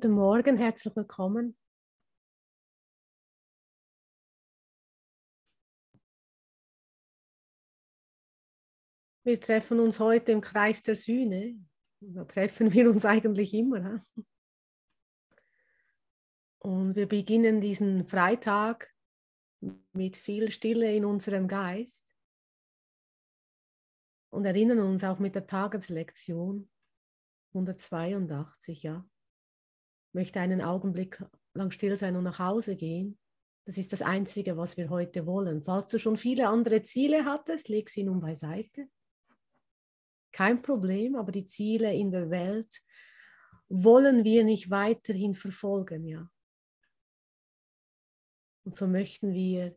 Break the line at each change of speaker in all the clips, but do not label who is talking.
guten Morgen, herzlich willkommen. Wir treffen uns heute im Kreis der Sühne. Da treffen wir uns eigentlich immer. Und wir beginnen diesen Freitag mit viel Stille in unserem Geist und erinnern uns auch mit der Tageslektion 182, ja. Möchte einen Augenblick lang still sein und nach Hause gehen. Das ist das Einzige, was wir heute wollen. Falls du schon viele andere Ziele hattest, leg sie nun beiseite. Kein Problem, aber die Ziele in der Welt wollen wir nicht weiterhin verfolgen, ja. Und so möchten wir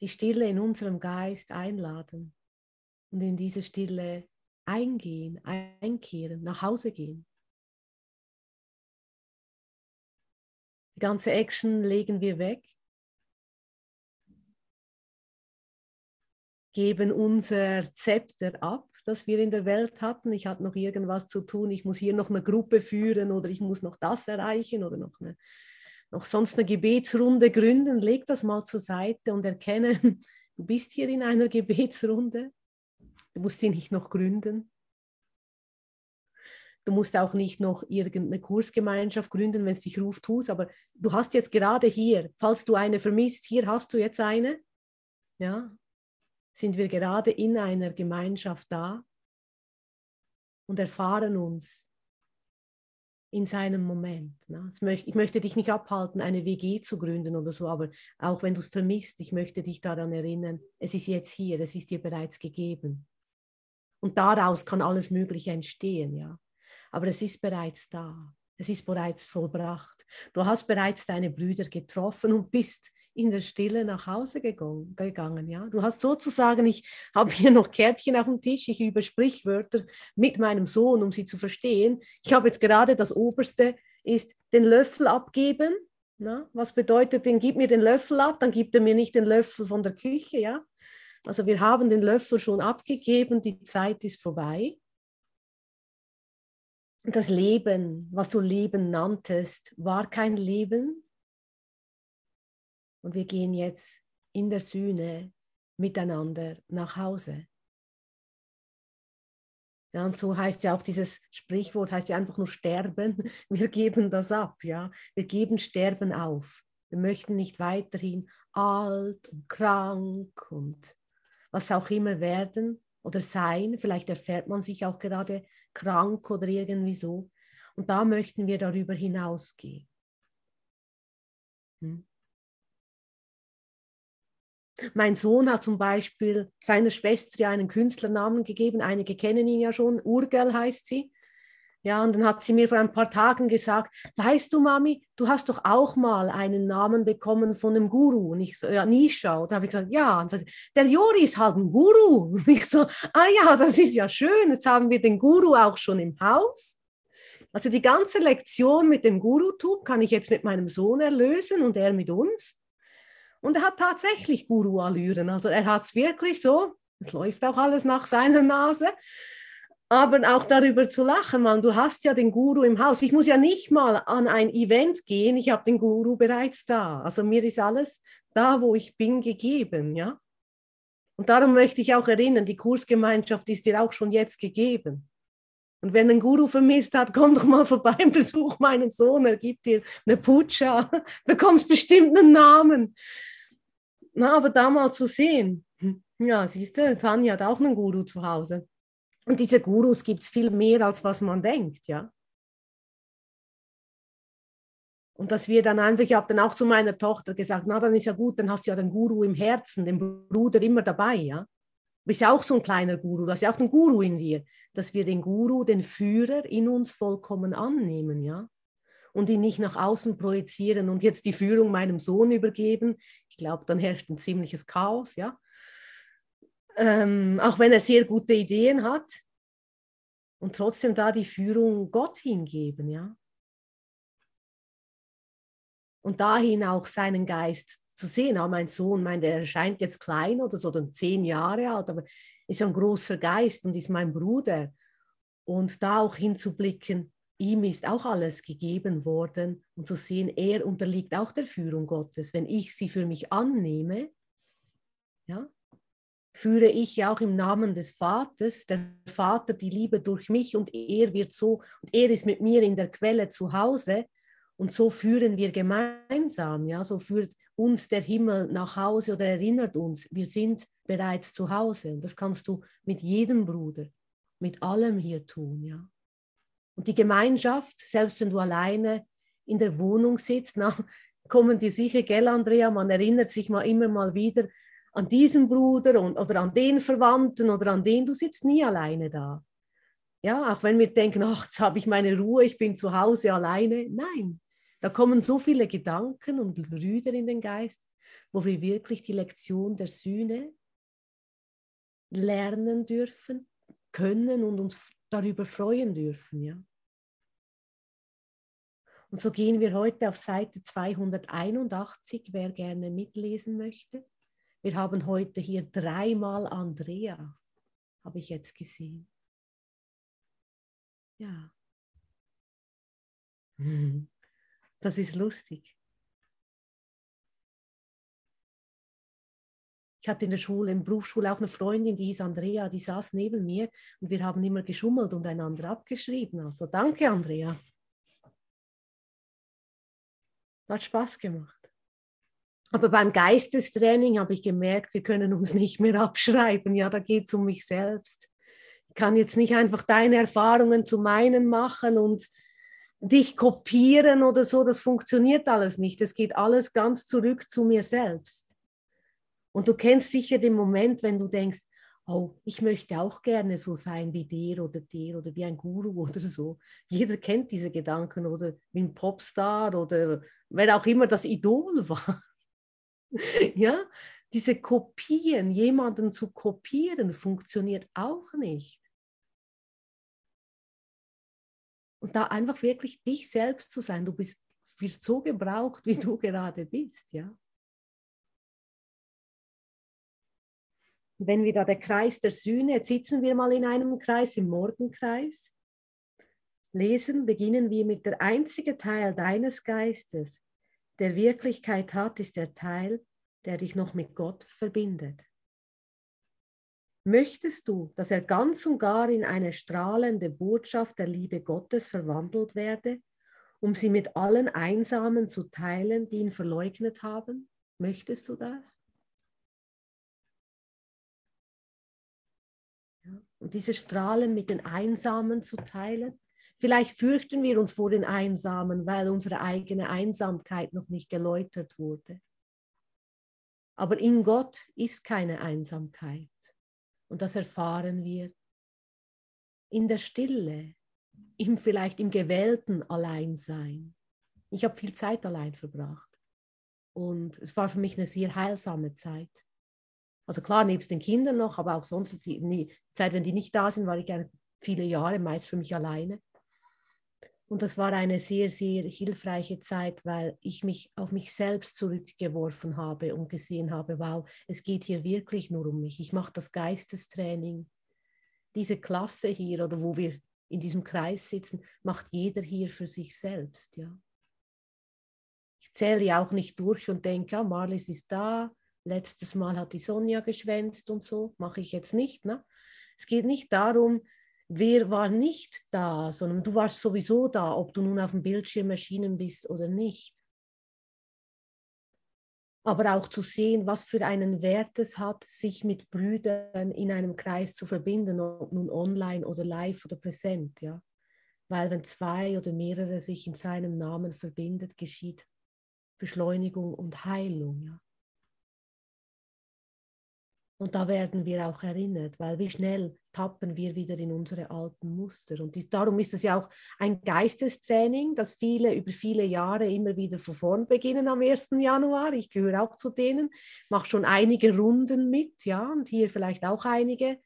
die Stille in unserem Geist einladen und in diese Stille eingehen, einkehren, nach Hause gehen. Die ganze Action legen wir weg, geben unser Zepter ab, das wir in der Welt hatten. Ich hatte noch irgendwas zu tun, ich muss hier noch eine Gruppe führen oder ich muss noch das erreichen oder noch, eine, noch sonst eine Gebetsrunde gründen. Leg das mal zur Seite und erkenne, du bist hier in einer Gebetsrunde. Du musst sie nicht noch gründen. Du musst auch nicht noch irgendeine Kursgemeinschaft gründen, wenn es dich ruft, tust. Aber du hast jetzt gerade hier, falls du eine vermisst, hier hast du jetzt eine. Ja, sind wir gerade in einer Gemeinschaft da und erfahren uns in seinem Moment. Ne? Ich möchte dich nicht abhalten, eine WG zu gründen oder so, aber auch wenn du es vermisst, ich möchte dich daran erinnern, es ist jetzt hier, es ist dir bereits gegeben. Und daraus kann alles Mögliche entstehen, ja. Aber es ist bereits da. Es ist bereits vollbracht. Du hast bereits deine Brüder getroffen und bist in der Stille nach Hause gegangen. Ja? Du hast sozusagen, ich habe hier noch Kärtchen auf dem Tisch, ich übe Sprichwörter mit meinem Sohn, um sie zu verstehen. Ich habe jetzt gerade das Oberste, ist den Löffel abgeben. Na? Was bedeutet, den gib mir den Löffel ab, dann gibt er mir nicht den Löffel von der Küche. Ja? Also wir haben den Löffel schon abgegeben, die Zeit ist vorbei. Das Leben, was du Leben nanntest, war kein Leben. Und wir gehen jetzt in der Sühne miteinander nach Hause. Ja, und so heißt ja auch dieses Sprichwort, heißt ja einfach nur sterben. Wir geben das ab, ja. Wir geben Sterben auf. Wir möchten nicht weiterhin alt und krank und was auch immer werden oder sein. Vielleicht erfährt man sich auch gerade krank oder irgendwie so. Und da möchten wir darüber hinausgehen. Hm. Mein Sohn hat zum Beispiel seiner Schwester einen Künstlernamen gegeben. Einige kennen ihn ja schon. Urgel heißt sie. Ja, und dann hat sie mir vor ein paar Tagen gesagt, weißt du, Mami, du hast doch auch mal einen Namen bekommen von einem Guru. Und ich so, ja, Nisha. Und da habe ich gesagt, ja. Und sagt, der Jori ist halt ein Guru. Und ich so, ah ja, das ist ja schön. Jetzt haben wir den Guru auch schon im Haus. Also die ganze Lektion mit dem Gurutum kann ich jetzt mit meinem Sohn erlösen und er mit uns. Und er hat tatsächlich Guru-Allüren. Also er hat es wirklich so, es läuft auch alles nach seiner Nase aber auch darüber zu lachen, man, du hast ja den Guru im Haus. Ich muss ja nicht mal an ein Event gehen, ich habe den Guru bereits da. Also mir ist alles da, wo ich bin, gegeben, ja. Und darum möchte ich auch erinnern, die Kursgemeinschaft ist dir auch schon jetzt gegeben. Und wenn ein Guru vermisst hat, komm doch mal vorbei und besuch meinen Sohn, er gibt dir eine Putscha, bekommst bestimmt einen Namen. Na, aber da mal zu sehen, ja, siehst du, Tanja hat auch einen Guru zu Hause. Und diese Gurus gibt es viel mehr, als was man denkt, ja. Und dass wir dann einfach, ich habe dann auch zu meiner Tochter gesagt, na, dann ist ja gut, dann hast du ja den Guru im Herzen, den Bruder immer dabei, ja. Du bist ja auch so ein kleiner Guru, du hast ja auch den Guru in dir, dass wir den Guru, den Führer in uns vollkommen annehmen, ja. Und ihn nicht nach außen projizieren und jetzt die Führung meinem Sohn übergeben. Ich glaube, dann herrscht ein ziemliches Chaos, ja ähm, auch wenn er sehr gute Ideen hat und trotzdem da die Führung Gott hingeben, ja. Und dahin auch seinen Geist zu sehen. Auch mein Sohn, mein, der erscheint jetzt klein oder so, dann zehn Jahre alt, aber ist ein großer Geist und ist mein Bruder. Und da auch hinzublicken, ihm ist auch alles gegeben worden und zu sehen, er unterliegt auch der Führung Gottes. Wenn ich sie für mich annehme, ja, führe ich ja auch im Namen des Vaters, der Vater die Liebe durch mich und er wird so, und er ist mit mir in der Quelle zu Hause und so führen wir gemeinsam, ja, so führt uns der Himmel nach Hause oder erinnert uns, wir sind bereits zu Hause. Und das kannst du mit jedem Bruder, mit allem hier tun, ja. Und die Gemeinschaft, selbst wenn du alleine in der Wohnung sitzt, na, kommen die sicher, gell, Andrea, man erinnert sich mal immer mal wieder, an diesen Bruder und, oder an den Verwandten oder an den, du sitzt nie alleine da. Ja, auch wenn wir denken, ach, jetzt habe ich meine Ruhe, ich bin zu Hause alleine. Nein, da kommen so viele Gedanken und Brüder in den Geist, wo wir wirklich die Lektion der Sühne lernen dürfen, können und uns darüber freuen dürfen. Ja. Und so gehen wir heute auf Seite 281, wer gerne mitlesen möchte. Wir haben heute hier dreimal Andrea, habe ich jetzt gesehen. Ja. Das ist lustig. Ich hatte in der Schule, in der Berufsschule auch eine Freundin, die hieß Andrea, die saß neben mir und wir haben immer geschummelt und einander abgeschrieben. Also danke, Andrea. Hat Spaß gemacht. Aber beim Geistestraining habe ich gemerkt, wir können uns nicht mehr abschreiben. Ja, da geht es um mich selbst. Ich kann jetzt nicht einfach deine Erfahrungen zu meinen machen und dich kopieren oder so. Das funktioniert alles nicht. Es geht alles ganz zurück zu mir selbst. Und du kennst sicher den Moment, wenn du denkst, oh, ich möchte auch gerne so sein wie der oder der oder wie ein Guru oder so. Jeder kennt diese Gedanken oder wie ein Popstar oder wer auch immer das Idol war. ja, diese Kopien, jemanden zu kopieren, funktioniert auch nicht. Und da einfach wirklich dich selbst zu sein, du bist, wirst so gebraucht, wie du gerade bist, ja. Wenn wir da der Kreis der Sühne, jetzt sitzen wir mal in einem Kreis, im Morgenkreis, lesen, beginnen wir mit der einzige Teil deines Geistes, der Wirklichkeit hat, ist der Teil, der dich noch mit Gott verbindet. Möchtest du, dass er ganz und gar in eine strahlende Botschaft der Liebe Gottes verwandelt werde, um sie mit allen Einsamen zu teilen, die ihn verleugnet haben? Möchtest du das? Und diese Strahlen mit den Einsamen zu teilen, Vielleicht fürchten wir uns vor den Einsamen, weil unsere eigene Einsamkeit noch nicht geläutert wurde. Aber in Gott ist keine Einsamkeit. Und das erfahren wir in der Stille, im vielleicht im gewählten Alleinsein. Ich habe viel Zeit allein verbracht. Und es war für mich eine sehr heilsame Zeit. Also klar, nebst den Kindern noch, aber auch sonst die, Zeit, wenn die nicht da sind, war ich viele Jahre meist für mich alleine. Und das war eine sehr, sehr hilfreiche Zeit, weil ich mich auf mich selbst zurückgeworfen habe und gesehen habe, wow, es geht hier wirklich nur um mich. Ich mache das Geistestraining. Diese Klasse hier oder wo wir in diesem Kreis sitzen, macht jeder hier für sich selbst. Ja. Ich zähle ja auch nicht durch und denke, ja, Marlies ist da, letztes Mal hat die Sonja geschwänzt und so, mache ich jetzt nicht. Ne? Es geht nicht darum, wer war nicht da, sondern du warst sowieso da, ob du nun auf dem Bildschirm erschienen bist oder nicht. Aber auch zu sehen, was für einen Wert es hat, sich mit Brüdern in einem Kreis zu verbinden, ob nun online oder live oder präsent. Ja? Weil wenn zwei oder mehrere sich in seinem Namen verbindet, geschieht Beschleunigung und Heilung. Ja? Und da werden wir auch erinnert, weil wie schnell tappen wir wieder in unsere alten Muster. Und die, darum ist es ja auch ein Geistestraining, das viele über viele Jahre immer wieder von vorn beginnen am 1. Januar. Ich gehöre auch zu denen, mache schon einige Runden mit, ja, und hier vielleicht auch einige.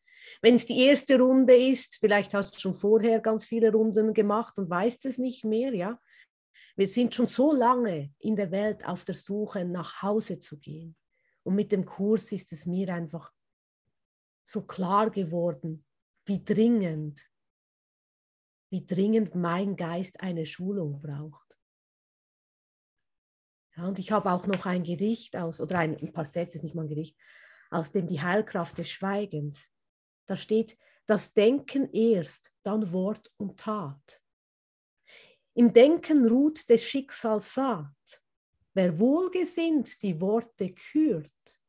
Wenn es die erste Runde ist, vielleicht hast du schon vorher ganz viele Runden gemacht und weißt es nicht mehr, ja. Wir sind schon so lange in der Welt auf der Suche, nach Hause zu gehen. Und mit dem Kurs ist es mir einfach so klar geworden, wie dringend wie dringend mein Geist eine Schulung braucht. Ja, und ich habe auch noch ein Gedicht aus, oder ein, ein paar Sätze, ist nicht mal ein Gedicht, aus dem die Heilkraft des Schweigens. Da steht, das Denken erst, dann Wort und Tat. Im Denken ruht des Schicksals Saat. Wer wohlgesinnt die Worte kürt,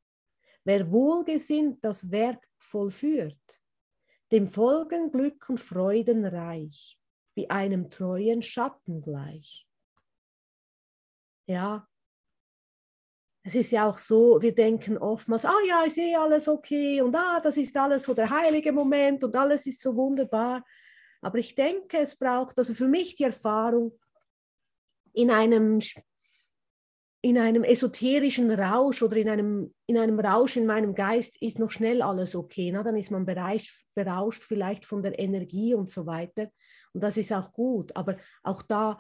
wer wohlgesinnt das Werk vollführt, dem folgen Glück und Freuden reich, wie einem treuen Schatten gleich. Ja, es ist ja auch so, wir denken oftmals, ah ja, ich sehe alles okay und ah, das ist alles so der heilige Moment und alles ist so wunderbar. Aber ich denke, es braucht, also für mich die Erfahrung, in einem, in einem esoterischen Rausch oder in einem, in einem Rausch in meinem Geist ist noch schnell alles okay. Na? Dann ist man berauscht, berauscht vielleicht von der Energie und so weiter. Und das ist auch gut. Aber auch da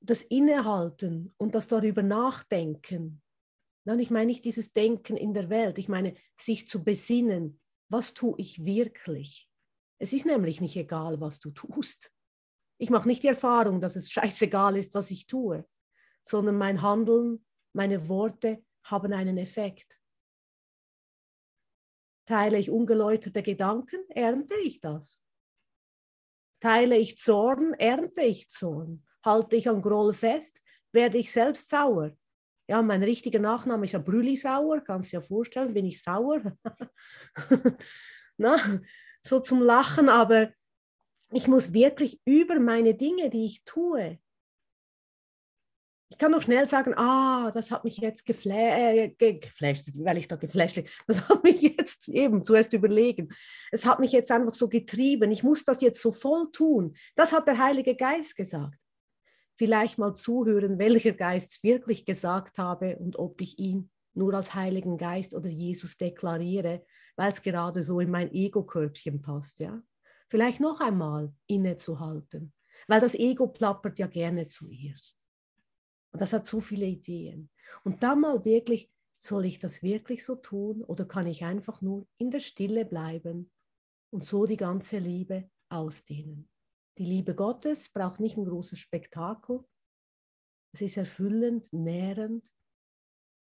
das Innehalten und das darüber nachdenken. Na? Ich meine nicht dieses Denken in der Welt, ich meine sich zu besinnen, was tue ich wirklich? Es ist nämlich nicht egal, was du tust. Ich mache nicht die Erfahrung, dass es scheißegal ist, was ich tue, sondern mein Handeln, meine Worte haben einen Effekt. Teile ich ungeläuterte Gedanken, ernte ich das. Teile ich Zorn, ernte ich Zorn. Halte ich an Groll fest, werde ich selbst sauer. Ja, mein richtiger Nachname ist ja Brülli sauer, kannst du dir vorstellen, bin ich sauer. Na, so zum Lachen, aber ich muss wirklich über meine Dinge, die ich tue, ich kann noch schnell sagen, ah, das hat mich jetzt gefla äh, geflasht, weil ich da geflasht bin. Das hat mich jetzt eben zuerst überlegen. Es hat mich jetzt einfach so getrieben. Ich muss das jetzt so voll tun. Das hat der Heilige Geist gesagt. Vielleicht mal zuhören, welcher Geist wirklich gesagt habe und ob ich ihn nur als Heiligen Geist oder Jesus deklariere, weil es gerade so in mein Ego-Körbchen passt, ja. Vielleicht noch einmal innezuhalten, weil das Ego plappert ja gerne zuerst. Und das hat so viele Ideen. Und dann mal wirklich, soll ich das wirklich so tun oder kann ich einfach nur in der Stille bleiben und so die ganze Liebe ausdehnen? Die Liebe Gottes braucht nicht ein großes Spektakel. Es ist erfüllend, nährend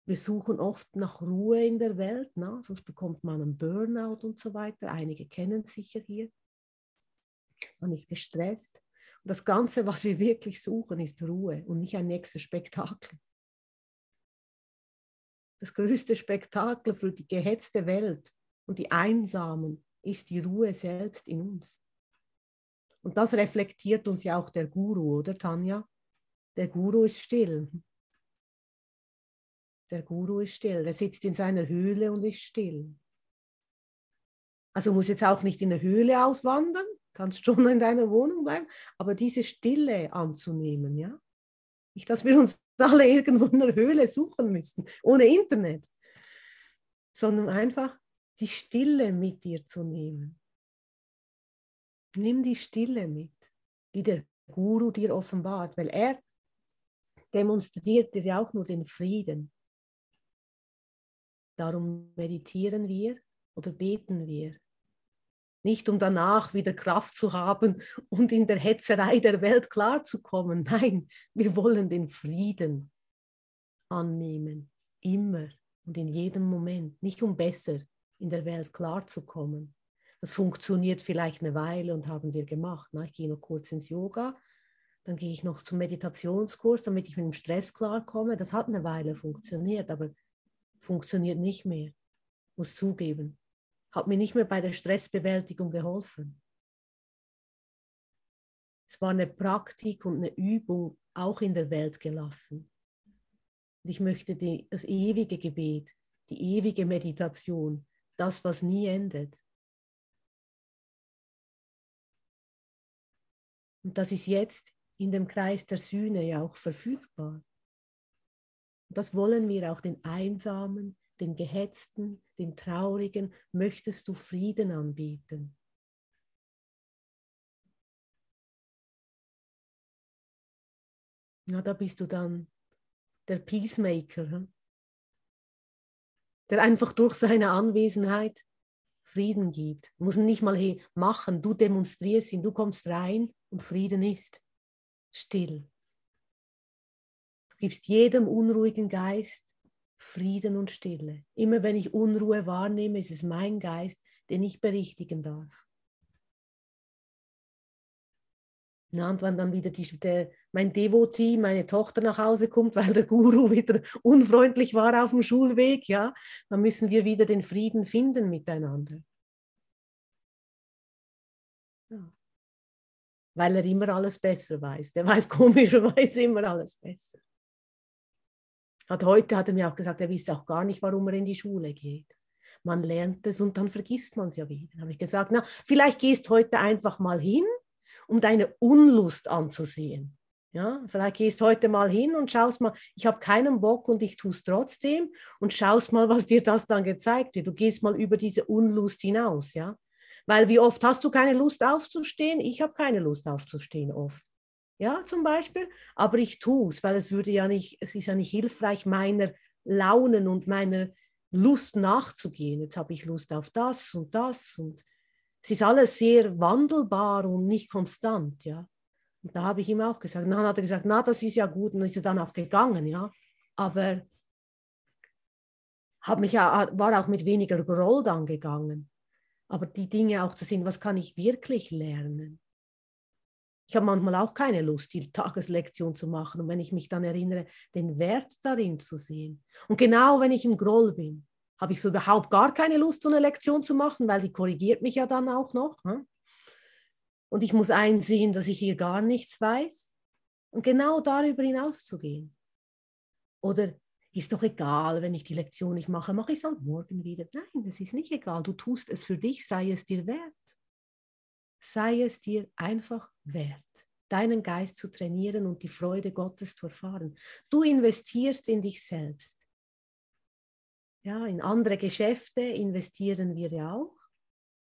wir suchen oft nach Ruhe in der Welt, na? sonst bekommt man einen Burnout und so weiter. Einige kennen es sicher hier. Man ist gestresst. Das Ganze, was wir wirklich suchen, ist Ruhe und nicht ein nächstes Spektakel. Das größte Spektakel für die gehetzte Welt und die Einsamen ist die Ruhe selbst in uns. Und das reflektiert uns ja auch der Guru, oder Tanja? Der Guru ist still. Der Guru ist still. Er sitzt in seiner Höhle und ist still. Also muss jetzt auch nicht in der Höhle auswandern, kannst schon in deiner Wohnung bleiben, aber diese Stille anzunehmen, ja. Nicht, dass wir uns alle irgendwo in der Höhle suchen müssen, ohne Internet, sondern einfach die Stille mit dir zu nehmen. Nimm die Stille mit, die der Guru dir offenbart, weil er demonstriert dir ja auch nur den Frieden. Darum meditieren wir oder beten wir. Nicht um danach wieder Kraft zu haben und in der Hetzerei der Welt klarzukommen. Nein, wir wollen den Frieden annehmen. Immer und in jedem Moment. Nicht um besser in der Welt klarzukommen. Das funktioniert vielleicht eine Weile und haben wir gemacht. Ich gehe noch kurz ins Yoga, dann gehe ich noch zum Meditationskurs, damit ich mit dem Stress klarkomme. Das hat eine Weile funktioniert, aber funktioniert nicht mehr. Muss zugeben. Hat mir nicht mehr bei der Stressbewältigung geholfen. Es war eine Praktik und eine Übung auch in der Welt gelassen. Und ich möchte die, das ewige Gebet, die ewige Meditation, das, was nie endet. Und das ist jetzt in dem Kreis der Sühne ja auch verfügbar. Und das wollen wir auch den Einsamen, den Gehetzten, den Traurigen, möchtest du Frieden anbieten. Na, da bist du dann der Peacemaker, hm? der einfach durch seine Anwesenheit Frieden gibt. Ihn nicht mal machen, du demonstrierst ihn, du kommst rein Und Frieden ist still. Du gibst jedem unruhigen Geist Frieden und Stille. Immer wenn ich Unruhe wahrnehme, ist es mein Geist, den ich berichtigen darf. Na, und wenn dann wieder die, der, mein Devotee, meine Tochter nach Hause kommt, weil der Guru wieder unfreundlich war auf dem Schulweg, ja, dann müssen wir wieder den Frieden finden miteinander. Ja. Weil er immer alles besser weiß. Der weiß komischerweise immer alles besser. Hat heute hat er mir auch gesagt, er wisse auch gar nicht, warum er in die Schule geht. Man lernt es und dann vergisst man es ja wieder. Dann habe ich gesagt, na, vielleicht gehst heute einfach mal hin, um deine Unlust anzusehen. Ja, vielleicht gehst heute mal hin und schaust mal, ich habe keinen Bock und ich tue es trotzdem und schaust mal, was dir das dann gezeigt wird. Du gehst mal über diese Unlust hinaus, ja. Weil wie oft hast du keine Lust aufzustehen? Ich habe keine Lust aufzustehen oft. Ja, zum Beispiel. Aber ich tue es, weil es würde ja nicht, es ist ja nicht hilfreich, meiner Launen und meiner Lust nachzugehen. Jetzt habe ich Lust auf das und das und es ist alles sehr wandelbar und nicht konstant, ja. Und da habe ich ihm auch gesagt, dann hat er gesagt, na, das ist ja gut, und ist er dann auch gegangen, ja. Aber habe mich ja, war auch mit weniger Groll dann gegangen. Aber die Dinge auch zu sehen, was kann ich wirklich lernen? Ich habe manchmal auch keine Lust, die Tageslektion zu machen. Und wenn ich mich dann erinnere, den Wert darin zu sehen. Und genau wenn ich im Groll bin, habe ich so überhaupt gar keine Lust, so eine Lektion zu machen, weil die korrigiert mich ja dann auch noch. Hm? Und ich muss einsehen, dass ich hier gar nichts weiß und genau darüber hinauszugehen. Oder ist doch egal, wenn ich die Lektion nicht mache, mache ich es dann morgen wieder. Nein, das ist nicht egal. Du tust es für dich, sei es dir wert sei es dir einfach wert, deinen Geist zu trainieren und die Freude Gottes zu erfahren. Du investierst in dich selbst. Ja, in andere Geschäfte investieren wir ja auch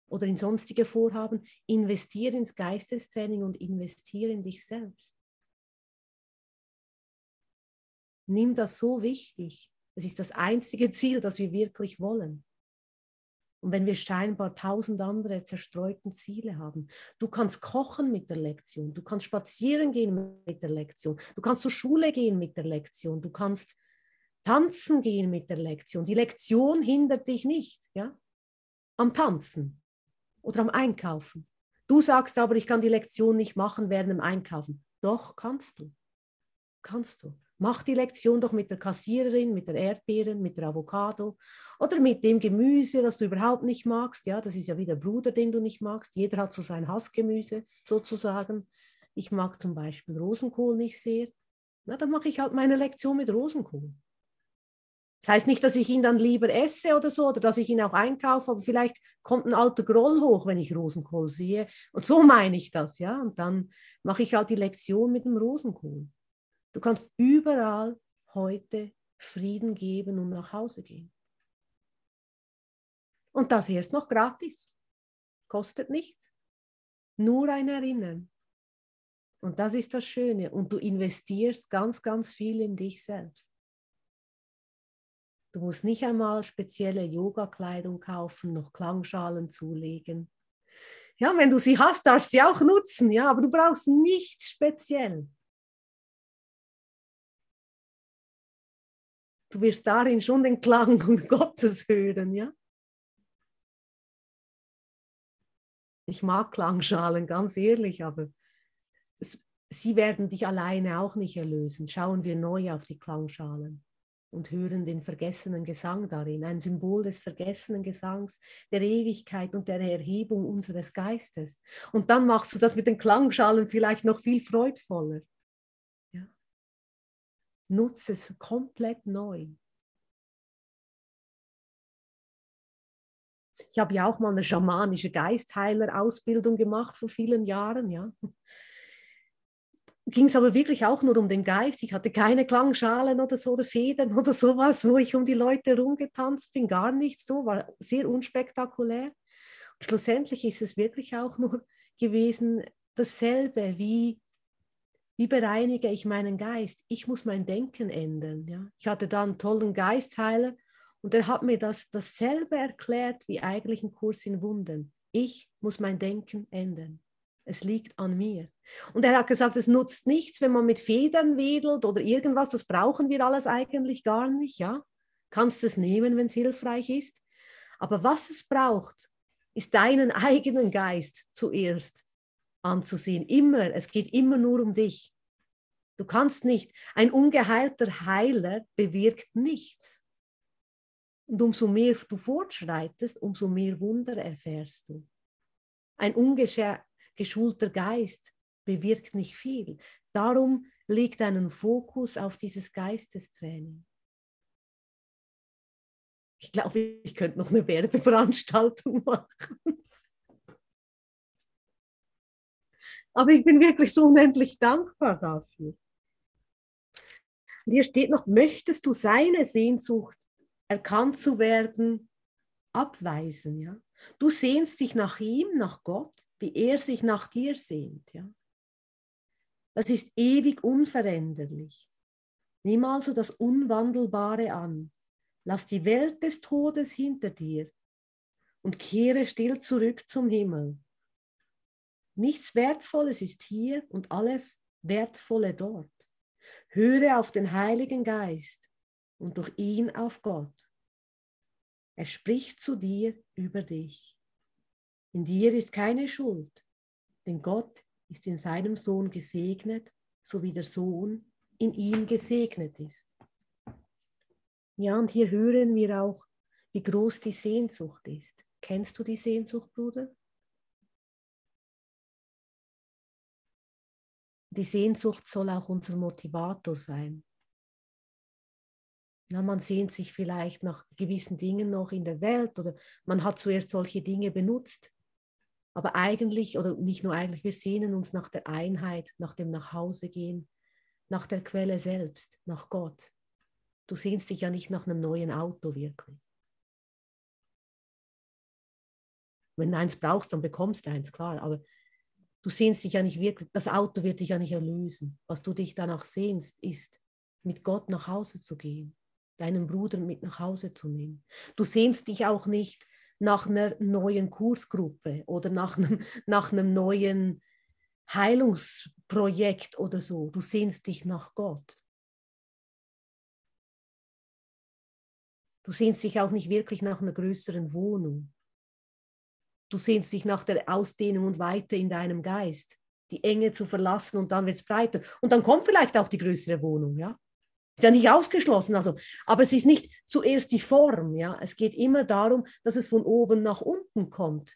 oder in sonstige Vorhaben. Investiere ins Geistestraining und investiere in dich selbst. Nimm das so wichtig. Es ist das einzige Ziel, das wir wirklich wollen. Und wenn wir scheinbar tausend andere zerstreuten Ziele haben, du kannst kochen mit der Lektion, du kannst spazieren gehen mit der Lektion, du kannst zur Schule gehen mit der Lektion, du kannst tanzen gehen mit der Lektion. Die Lektion hindert dich nicht, ja, am Tanzen oder am Einkaufen. Du sagst aber, ich kann die Lektion nicht machen während dem Einkaufen. Doch kannst du, kannst du. Mach die Lektion doch mit der Kassiererin, mit der Erdbeeren, mit der Avocado oder mit dem Gemüse, das du überhaupt nicht magst. Ja, das ist ja wie der Bruder, den du nicht magst. Jeder hat so sein Hassgemüse sozusagen. Ich mag zum Beispiel Rosenkohl nicht sehr. Na, dann mache ich halt meine Lektion mit Rosenkohl. Das heißt nicht, dass ich ihn dann lieber esse oder so, oder dass ich ihn auch einkaufe, aber vielleicht kommt ein alter Groll hoch, wenn ich Rosenkohl sehe. Und so meine ich das, ja. Und dann mache ich halt die Lektion mit dem Rosenkohl. Du kannst überall heute Frieden geben und nach Hause gehen. Und das erst noch gratis. Kostet nichts. Nur ein Erinnern. Und das ist das Schöne. Und du investierst ganz, ganz viel in dich selbst. Du musst nicht einmal spezielle Yoga-Kleidung kaufen, noch Klangschalen zulegen. Ja, wenn du sie hast, darfst du sie auch nutzen, ja, aber du brauchst nichts speziell. Du wirst darin schon den Klang Gottes hören, ja? Ich mag Klangschalen, ganz ehrlich, aber es, sie werden dich alleine auch nicht erlösen. Schauen wir neu auf die Klangschalen und hören den vergessenen Gesang darin, ein Symbol des vergessenen Gesangs, der Ewigkeit und der Erhebung unseres Geistes. Und dann machst du das mit den Klangschalen vielleicht noch viel freudvoller nutze es komplett neu. Ich habe ja auch mal eine schamanische Geistheiler-Ausbildung gemacht vor vielen Jahren, ja. Ging es aber wirklich auch nur um den Geist. Ich hatte keine Klangschalen oder so oder Federn oder sowas, wo ich um die Leute rumgetanzt bin, gar nichts so, war sehr unspektakulär. Und schlussendlich ist es wirklich auch nur gewesen dasselbe wie wie bereinige ich meinen Geist? Ich muss mein Denken ändern. Ja? Ich hatte da einen tollen Geistheiler und er hat mir das dasselbe erklärt wie eigentlich ein Kurs in Wundern. Ich muss mein Denken ändern. Es liegt an mir. Und er hat gesagt, es nutzt nichts, wenn man mit Federn wedelt oder irgendwas. Das brauchen wir alles eigentlich gar nicht. Ja, kannst es nehmen, wenn es hilfreich ist. Aber was es braucht, ist deinen eigenen Geist zuerst anzusehen. Immer. Es geht immer nur um dich. Du kannst nicht. Ein ungeheilter Heiler bewirkt nichts. Und umso mehr du fortschreitest, umso mehr Wunder erfährst du. Ein ungeschulter Geist bewirkt nicht viel. Darum legt einen Fokus auf dieses Geistestraining. Ich glaube, ich könnte noch eine Werbeveranstaltung machen. Aber ich bin wirklich so unendlich dankbar dafür. Und hier steht noch, möchtest du seine Sehnsucht erkannt zu werden, abweisen. Ja? Du sehnst dich nach ihm, nach Gott, wie er sich nach dir sehnt. Ja? Das ist ewig unveränderlich. Nimm also das Unwandelbare an. Lass die Welt des Todes hinter dir und kehre still zurück zum Himmel. Nichts Wertvolles ist hier und alles Wertvolle dort. Höre auf den Heiligen Geist und durch ihn auf Gott. Er spricht zu dir über dich. In dir ist keine Schuld, denn Gott ist in seinem Sohn gesegnet, so wie der Sohn in ihm gesegnet ist. Ja, und hier hören wir auch, wie groß die Sehnsucht ist. Kennst du die Sehnsucht, Bruder? Die Sehnsucht soll auch unser Motivator sein. Na, man sehnt sich vielleicht nach gewissen Dingen noch in der Welt oder man hat zuerst solche Dinge benutzt. Aber eigentlich, oder nicht nur eigentlich, wir sehnen uns nach der Einheit, nach dem Nachhausegehen, nach der Quelle selbst, nach Gott. Du sehnst dich ja nicht nach einem neuen Auto wirklich. Wenn du eins brauchst, dann bekommst du eins, klar. Aber du sehnst dich ja nicht wirklich, das Auto wird dich ja nicht erlösen. Was du dich danach sehnst, ist, mit Gott nach Hause zu gehen deinen Bruder mit nach Hause zu nehmen. Du sehnst dich auch nicht nach einer neuen Kursgruppe oder nach einem, nach einem neuen Heilungsprojekt oder so. Du sehnst dich nach Gott. Du sehnst dich auch nicht wirklich nach einer größeren Wohnung. Du sehnst dich nach der Ausdehnung und Weite in deinem Geist, die Enge zu verlassen und dann wird es breiter. Und dann kommt vielleicht auch die größere Wohnung, ja. Ist ja nicht ausgeschlossen, also, aber es ist nicht zuerst die Form, ja. Es geht immer darum, dass es von oben nach unten kommt.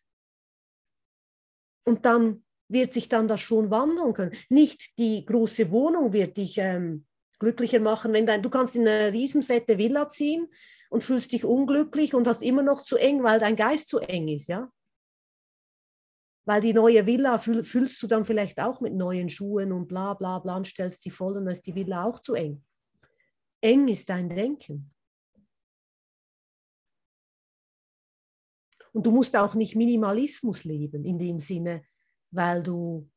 Und dann wird sich dann das schon wandeln können. Nicht die große Wohnung wird dich ähm, glücklicher machen, wenn dein, du kannst in eine riesenfette Villa ziehen und fühlst dich unglücklich und hast immer noch zu eng, weil dein Geist zu eng ist, ja. Weil die neue Villa fühl, füllst du dann vielleicht auch mit neuen Schuhen und bla bla bla und stellst sie voll und dann ist die Villa auch zu eng eng ist dein Denken. Und du musst auch nicht Minimalismus leben in dem Sinne, weil du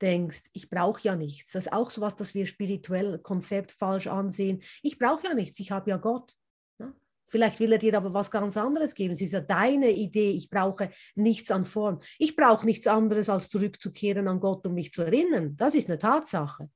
denkst, ich brauche ja nichts. Das ist auch so was, das wir spirituell Konzept falsch ansehen. Ich brauche ja nichts, ich habe ja Gott. Vielleicht will er dir aber was ganz anderes geben. Es ist ja deine Idee, ich brauche nichts an Form. Ich brauche nichts anderes, als zurückzukehren an Gott, um mich zu erinnern. Das ist eine Tatsache.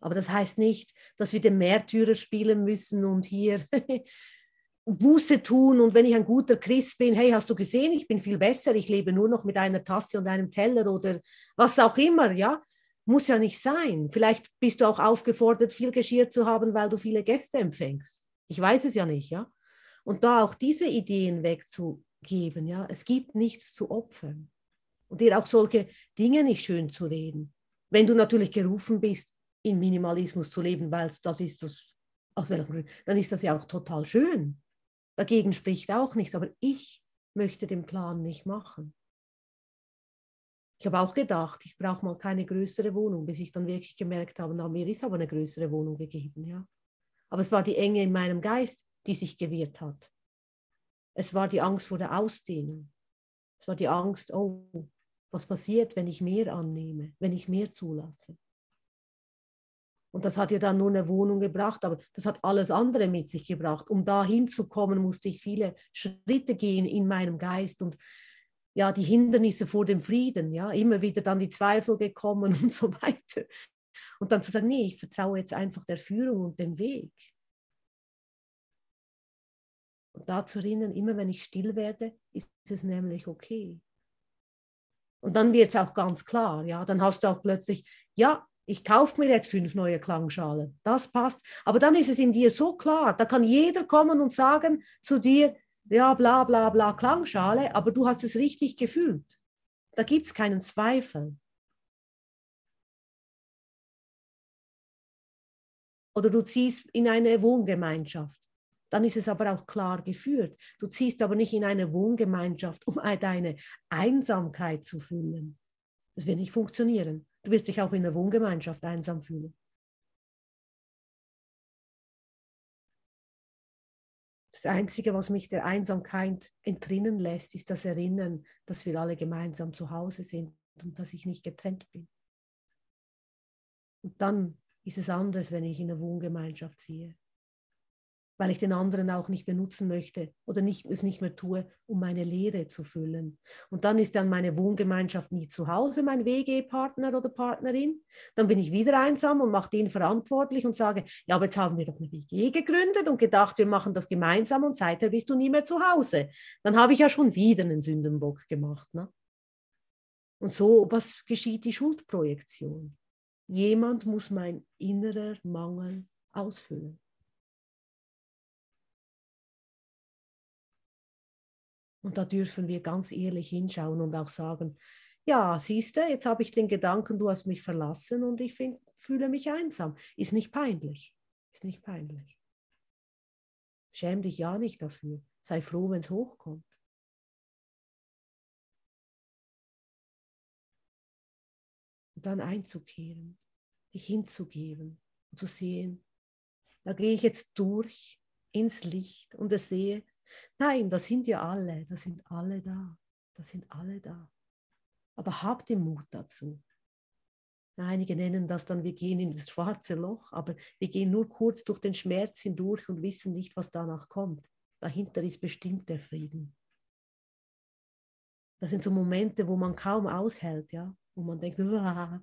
Aber das heißt nicht, dass wir den Märtyrer spielen müssen und hier Buße tun und wenn ich ein guter Christ bin, hey, hast du gesehen, ich bin viel besser, ich lebe nur noch mit einer Tasse und einem Teller oder was auch immer, ja, muss ja nicht sein. Vielleicht bist du auch aufgefordert, viel Geschirr zu haben, weil du viele Gäste empfängst. Ich weiß es ja nicht, ja. Und da auch diese Ideen wegzugeben, ja, es gibt nichts zu opfern und dir auch solche Dinge nicht schön zu reden. Wenn du natürlich gerufen bist, in Minimalismus zu leben, weil das ist was, aus welchem Grund, dann ist das ja auch total schön. Dagegen spricht auch nichts, aber ich möchte den Plan nicht machen. Ich habe auch gedacht, ich brauche mal keine größere Wohnung, bis ich dann wirklich gemerkt habe, na, mir ist aber eine größere Wohnung gegeben, ja. Aber es war die Enge in meinem Geist, die sich gewehrt hat. Es war die Angst vor der Ausdehnung. Es war die Angst, oh, was passiert, wenn ich mehr annehme, wenn ich mehr zulasse. Und das hat ja dann nur eine Wohnung gebracht, aber das hat alles andere mit sich gebracht. Um da hinzukommen, musste ich viele Schritte gehen in meinem Geist und ja, die Hindernisse vor dem Frieden, ja, immer wieder dann die Zweifel gekommen und so weiter. Und dann zu sagen, nee, ich vertraue jetzt einfach der Führung und dem Weg. Und da zu erinnern, immer wenn ich still werde, ist es nämlich okay. Und dann wird es auch ganz klar, ja, dann hast du auch plötzlich, ja, ich kaufe mir jetzt fünf neue Klangschalen, das passt. Aber dann ist es in dir so klar, da kann jeder kommen und sagen zu dir, ja, bla bla bla Klangschale, aber du hast es richtig gefühlt. Da gibt es keinen Zweifel. Oder du ziehst in eine Wohngemeinschaft. Dann ist es aber auch klar geführt. Du ziehst aber nicht in eine Wohngemeinschaft, um deine Einsamkeit zu füllen. Das wird nicht funktionieren. Du wirst dich auch in der Wohngemeinschaft einsam fühlen. Das Einzige, was mich der Einsamkeit entrinnen lässt, ist das Erinnern, dass wir alle gemeinsam zu Hause sind und dass ich nicht getrennt bin. Und dann ist es anders, wenn ich in eine Wohngemeinschaft ziehe weil ich den anderen auch nicht benutzen möchte oder nicht, es nicht mehr tue, um meine Lehre zu füllen. Und dann ist dann meine Wohngemeinschaft nie zu Hause, mein WG-Partner oder Partnerin. Dann bin ich wieder einsam und mache den verantwortlich und sage, ja, aber jetzt haben wir doch eine WG gegründet und gedacht, wir machen das gemeinsam und seither bist du nie mehr zu Hause. Dann habe ich ja schon wieder einen Sündenbock gemacht. Ne? Und so, was geschieht die Schuldprojektion? Jemand muss mein innerer Mangel ausfüllen. Und da dürfen wir ganz ehrlich hinschauen und auch sagen, ja, siehst du, jetzt habe ich den Gedanken, du hast mich verlassen und ich find, fühle mich einsam. Ist nicht peinlich. Ist nicht peinlich. Schäm dich ja nicht dafür. Sei froh, wenn es hochkommt. Dann einzukehren, dich hinzugeben und zu sehen, da gehe ich jetzt durch ins Licht und es sehe, Nein, das sind ja alle, das sind alle da, das sind alle da. Aber habt den Mut dazu. Einige nennen das dann, wir gehen in das schwarze Loch, aber wir gehen nur kurz durch den Schmerz hindurch und wissen nicht, was danach kommt. Dahinter ist bestimmt der Frieden. Das sind so Momente, wo man kaum aushält, ja, wo man denkt, Uah,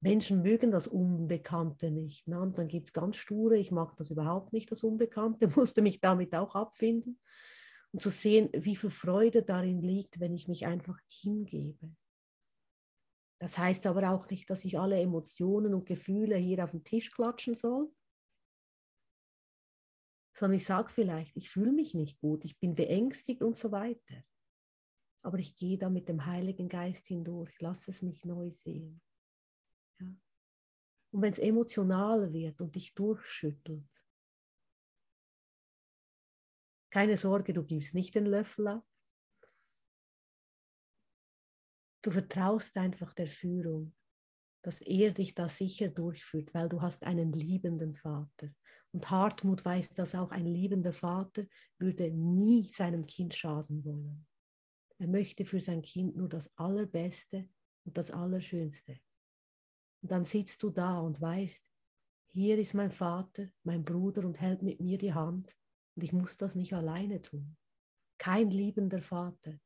Menschen mögen das Unbekannte nicht. Ne? Und dann gibt es ganz sture, ich mag das überhaupt nicht, das Unbekannte, musste mich damit auch abfinden. Und zu sehen, wie viel Freude darin liegt, wenn ich mich einfach hingebe. Das heißt aber auch nicht, dass ich alle Emotionen und Gefühle hier auf den Tisch klatschen soll, sondern ich sage vielleicht, ich fühle mich nicht gut, ich bin beängstigt und so weiter. Aber ich gehe da mit dem Heiligen Geist hindurch, lass es mich neu sehen. Ja. Und wenn es emotional wird und dich durchschüttelt, keine Sorge, du gibst nicht den Löffel ab. Du vertraust einfach der Führung, dass er dich da sicher durchführt, weil du hast einen liebenden Vater. Und Hartmut weiß, dass auch ein liebender Vater würde nie seinem Kind schaden wollen. Er möchte für sein Kind nur das Allerbeste und das Allerschönste. Und dann sitzt du da und weißt, hier ist mein Vater, mein Bruder und hält mit mir die Hand und ich muss das nicht alleine tun. Kein liebender Vater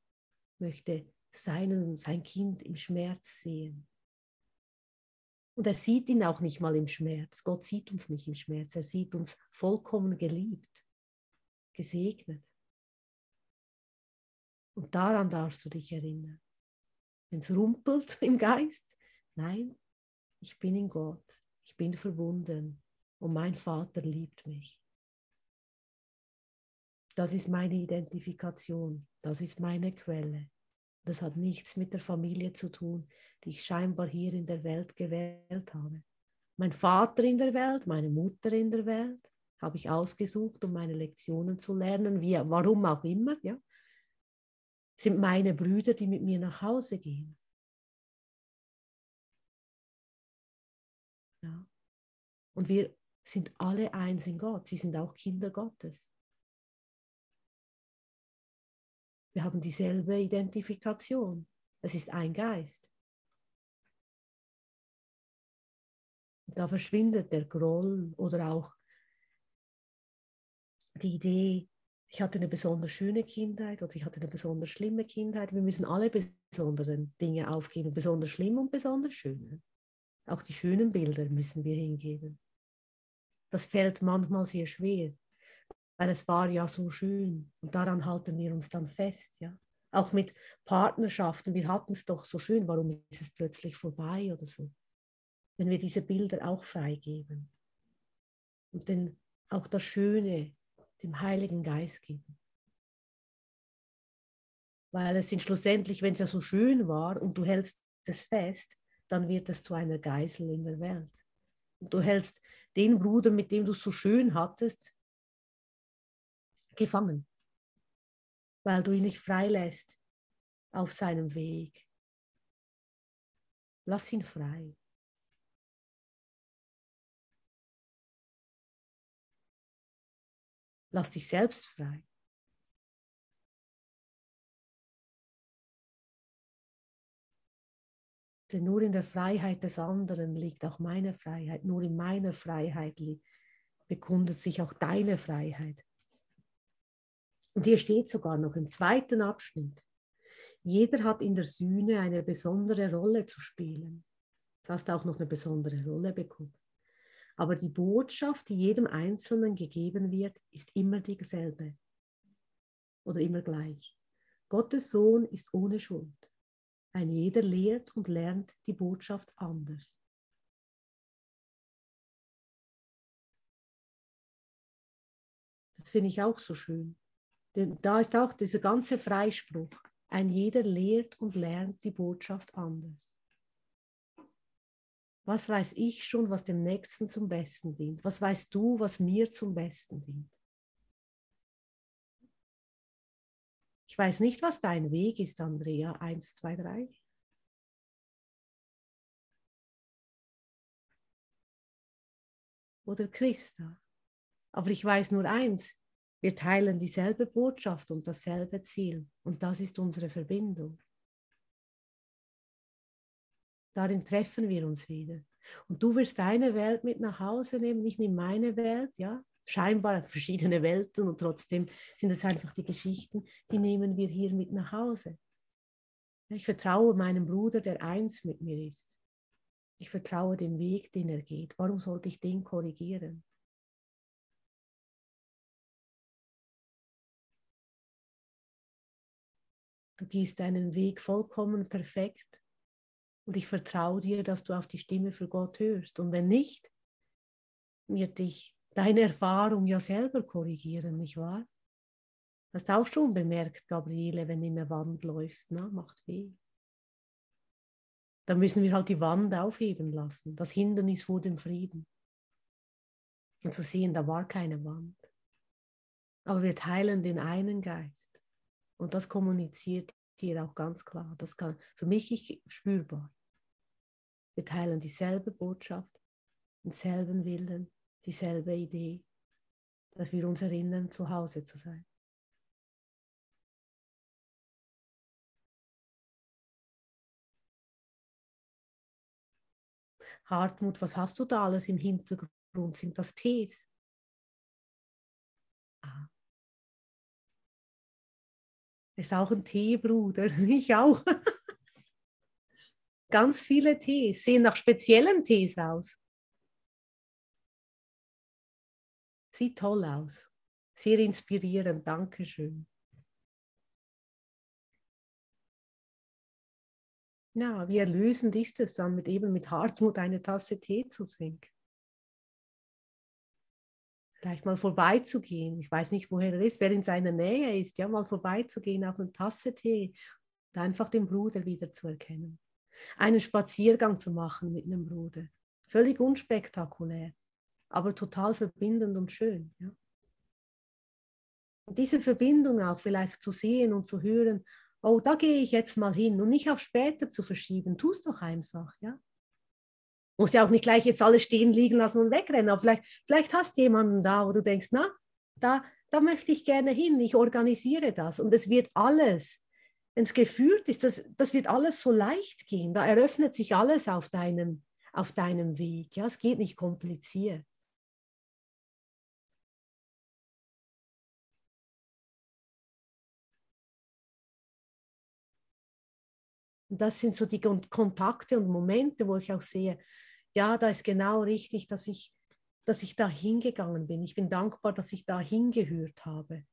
möchte seinen, sein Kind im Schmerz sehen. Und er sieht ihn auch nicht mal im Schmerz. Gott sieht uns nicht im Schmerz. Er sieht uns vollkommen geliebt, gesegnet. Und daran darfst du dich erinnern. Wenn es rumpelt im Geist, nein, ich bin in Gott, ich bin verbunden und mein Vater liebt mich. Das ist meine Identifikation, das ist meine Quelle. Das hat nichts mit der Familie zu tun, die ich scheinbar hier in der Welt gewählt habe. Mein Vater in der Welt, meine Mutter in der Welt, habe ich ausgesucht, um meine Lektionen zu lernen, wie, warum auch immer, ja, sind meine Brüder, die mit mir nach Hause gehen. Ja. Und wir sind alle eins in Gott. Sie sind auch Kinder Gottes. Wir haben dieselbe Identifikation. Es ist ein Geist. Da verschwindet der Groll oder auch die Idee, ich hatte eine besonders schöne Kindheit oder ich hatte eine besonders schlimme Kindheit. Wir müssen alle besonderen Dinge aufgeben, besonders schlimm und besonders schöne. Auch die schönen Bilder müssen wir hingeben. Das fällt manchmal sehr schwer, weil es war ja so schön und daran halten wir uns dann fest, ja. Auch mit Partnerschaften, wir hatten es doch so schön, warum ist es plötzlich vorbei oder so? Wenn wir diese Bilder auch freigeben und den, auch das Schöne dem Heiligen Geist geben. Weil es sind schlussendlich, wenn es ja so schön war und du hältst es fest, dann wird es zu einer Geisel in der Welt. Und du hältst den Bruder, mit dem du es so schön hattest, gefangen, weil du ihn nicht freilässt auf seinem Weg. Lass ihn frei. Lass dich selbst frei. Denn nur in der Freiheit des anderen liegt auch meine Freiheit. Nur in meiner Freiheit bekundet sich auch deine Freiheit. Und hier steht sogar noch im zweiten Abschnitt, jeder hat in der Sühne eine besondere Rolle zu spielen. Du hast auch noch eine besondere Rolle bekommen. Aber die Botschaft, die jedem Einzelnen gegeben wird, ist immer dieselbe oder immer gleich. Gottes Sohn ist ohne Schuld. Ein jeder lehrt und lernt die Botschaft anders. Das finde ich auch so schön. Denn da ist auch dieser ganze Freispruch. Ein jeder lehrt und lernt die Botschaft anders. Was weiß ich schon, was dem Nächsten zum Besten dient? Was weißt du, was mir zum Besten dient? Ich weiß nicht, was dein Weg ist, Andrea. Eins, zwei, drei. Oder Christa. Aber ich weiß nur eins. Wir teilen dieselbe Botschaft und dasselbe Ziel. Und das ist unsere Verbindung. Darin treffen wir uns wieder. Und du wirst deine Welt mit nach Hause nehmen, ich nehme meine Welt, ja. Scheinbar verschiedene Welten und trotzdem sind es einfach die Geschichten, die nehmen wir hier mit nach Hause. Ich vertraue meinem Bruder, der eins mit mir ist. Ich vertraue dem Weg, den er geht. Warum sollte ich den korrigieren? Du gehst deinen Weg vollkommen perfekt und ich vertraue dir, dass du auf die Stimme für Gott hörst. Und wenn nicht, wird dich deine Erfahrung ja selber korrigieren, nicht wahr? Hast auch schon bemerkt, Gabriele, wenn du in der Wand läufst, na, macht weh. Dann müssen wir halt die Wand aufheben lassen, das Hindernis vor dem Frieden. Und zu sehen, da war keine Wand. Aber wir teilen den einen Geist. Und das kommuniziert hier auch ganz klar. Das kann für mich spürbar. Wir teilen dieselbe Botschaft, denselben Willen, dieselbe Idee, dass wir uns erinnern, zu Hause zu sein. Hartmut, was hast du da alles im Hintergrund? Sind das Tees? Ist auch ein Teebruder, ich auch. Ganz viele Tees sehen nach speziellen Tees aus. Sieht toll aus. Sehr inspirierend. Dankeschön. Ja, wie erlösend ist es dann, mit eben mit Hartmut eine Tasse Tee zu trinken. Vielleicht mal vorbeizugehen. Ich weiß nicht, woher er ist, wer in seiner Nähe ist, ja, mal vorbeizugehen auf eine Tasse Tee und einfach den Bruder wieder zu erkennen einen Spaziergang zu machen mit einem Bruder. Völlig unspektakulär, aber total verbindend und schön. Ja? Und diese Verbindung auch vielleicht zu sehen und zu hören, oh, da gehe ich jetzt mal hin und nicht auf später zu verschieben, tu es doch einfach, ja. Muss ja auch nicht gleich jetzt alles stehen, liegen lassen und wegrennen. Aber vielleicht, vielleicht hast du jemanden da, wo du denkst, na, da, da möchte ich gerne hin. Ich organisiere das. Und es wird alles, wenn es geführt ist, das, das wird alles so leicht gehen. Da eröffnet sich alles auf deinem, auf deinem Weg. Ja, es geht nicht kompliziert. Und das sind so die Kontakte und Momente, wo ich auch sehe, ja, da ist genau richtig, dass ich, dass ich da hingegangen bin. Ich bin dankbar, dass ich da hingehört habe.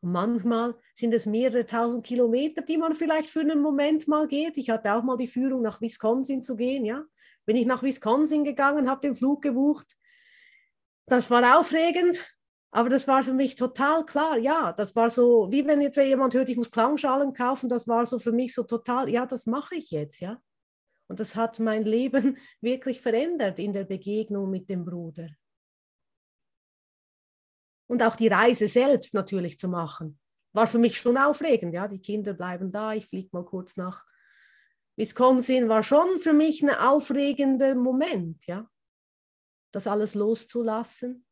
Und manchmal sind es mehrere tausend Kilometer, die man vielleicht für einen Moment mal geht. Ich hatte auch mal die Führung, nach Wisconsin zu gehen. Ja, bin ich nach Wisconsin gegangen, habe den Flug gebucht. Das war aufregend, aber das war für mich total klar. Ja, das war so, wie wenn jetzt jemand hört, ich muss Klangschalen kaufen. Das war so für mich so total, ja, das mache ich jetzt. Ja, und das hat mein Leben wirklich verändert in der Begegnung mit dem Bruder. Und auch die Reise selbst natürlich zu machen, war für mich schon aufregend. Ja, die Kinder bleiben da, ich fliege mal kurz nach Wisconsin, war schon für mich ein aufregender Moment, ja, das alles loszulassen.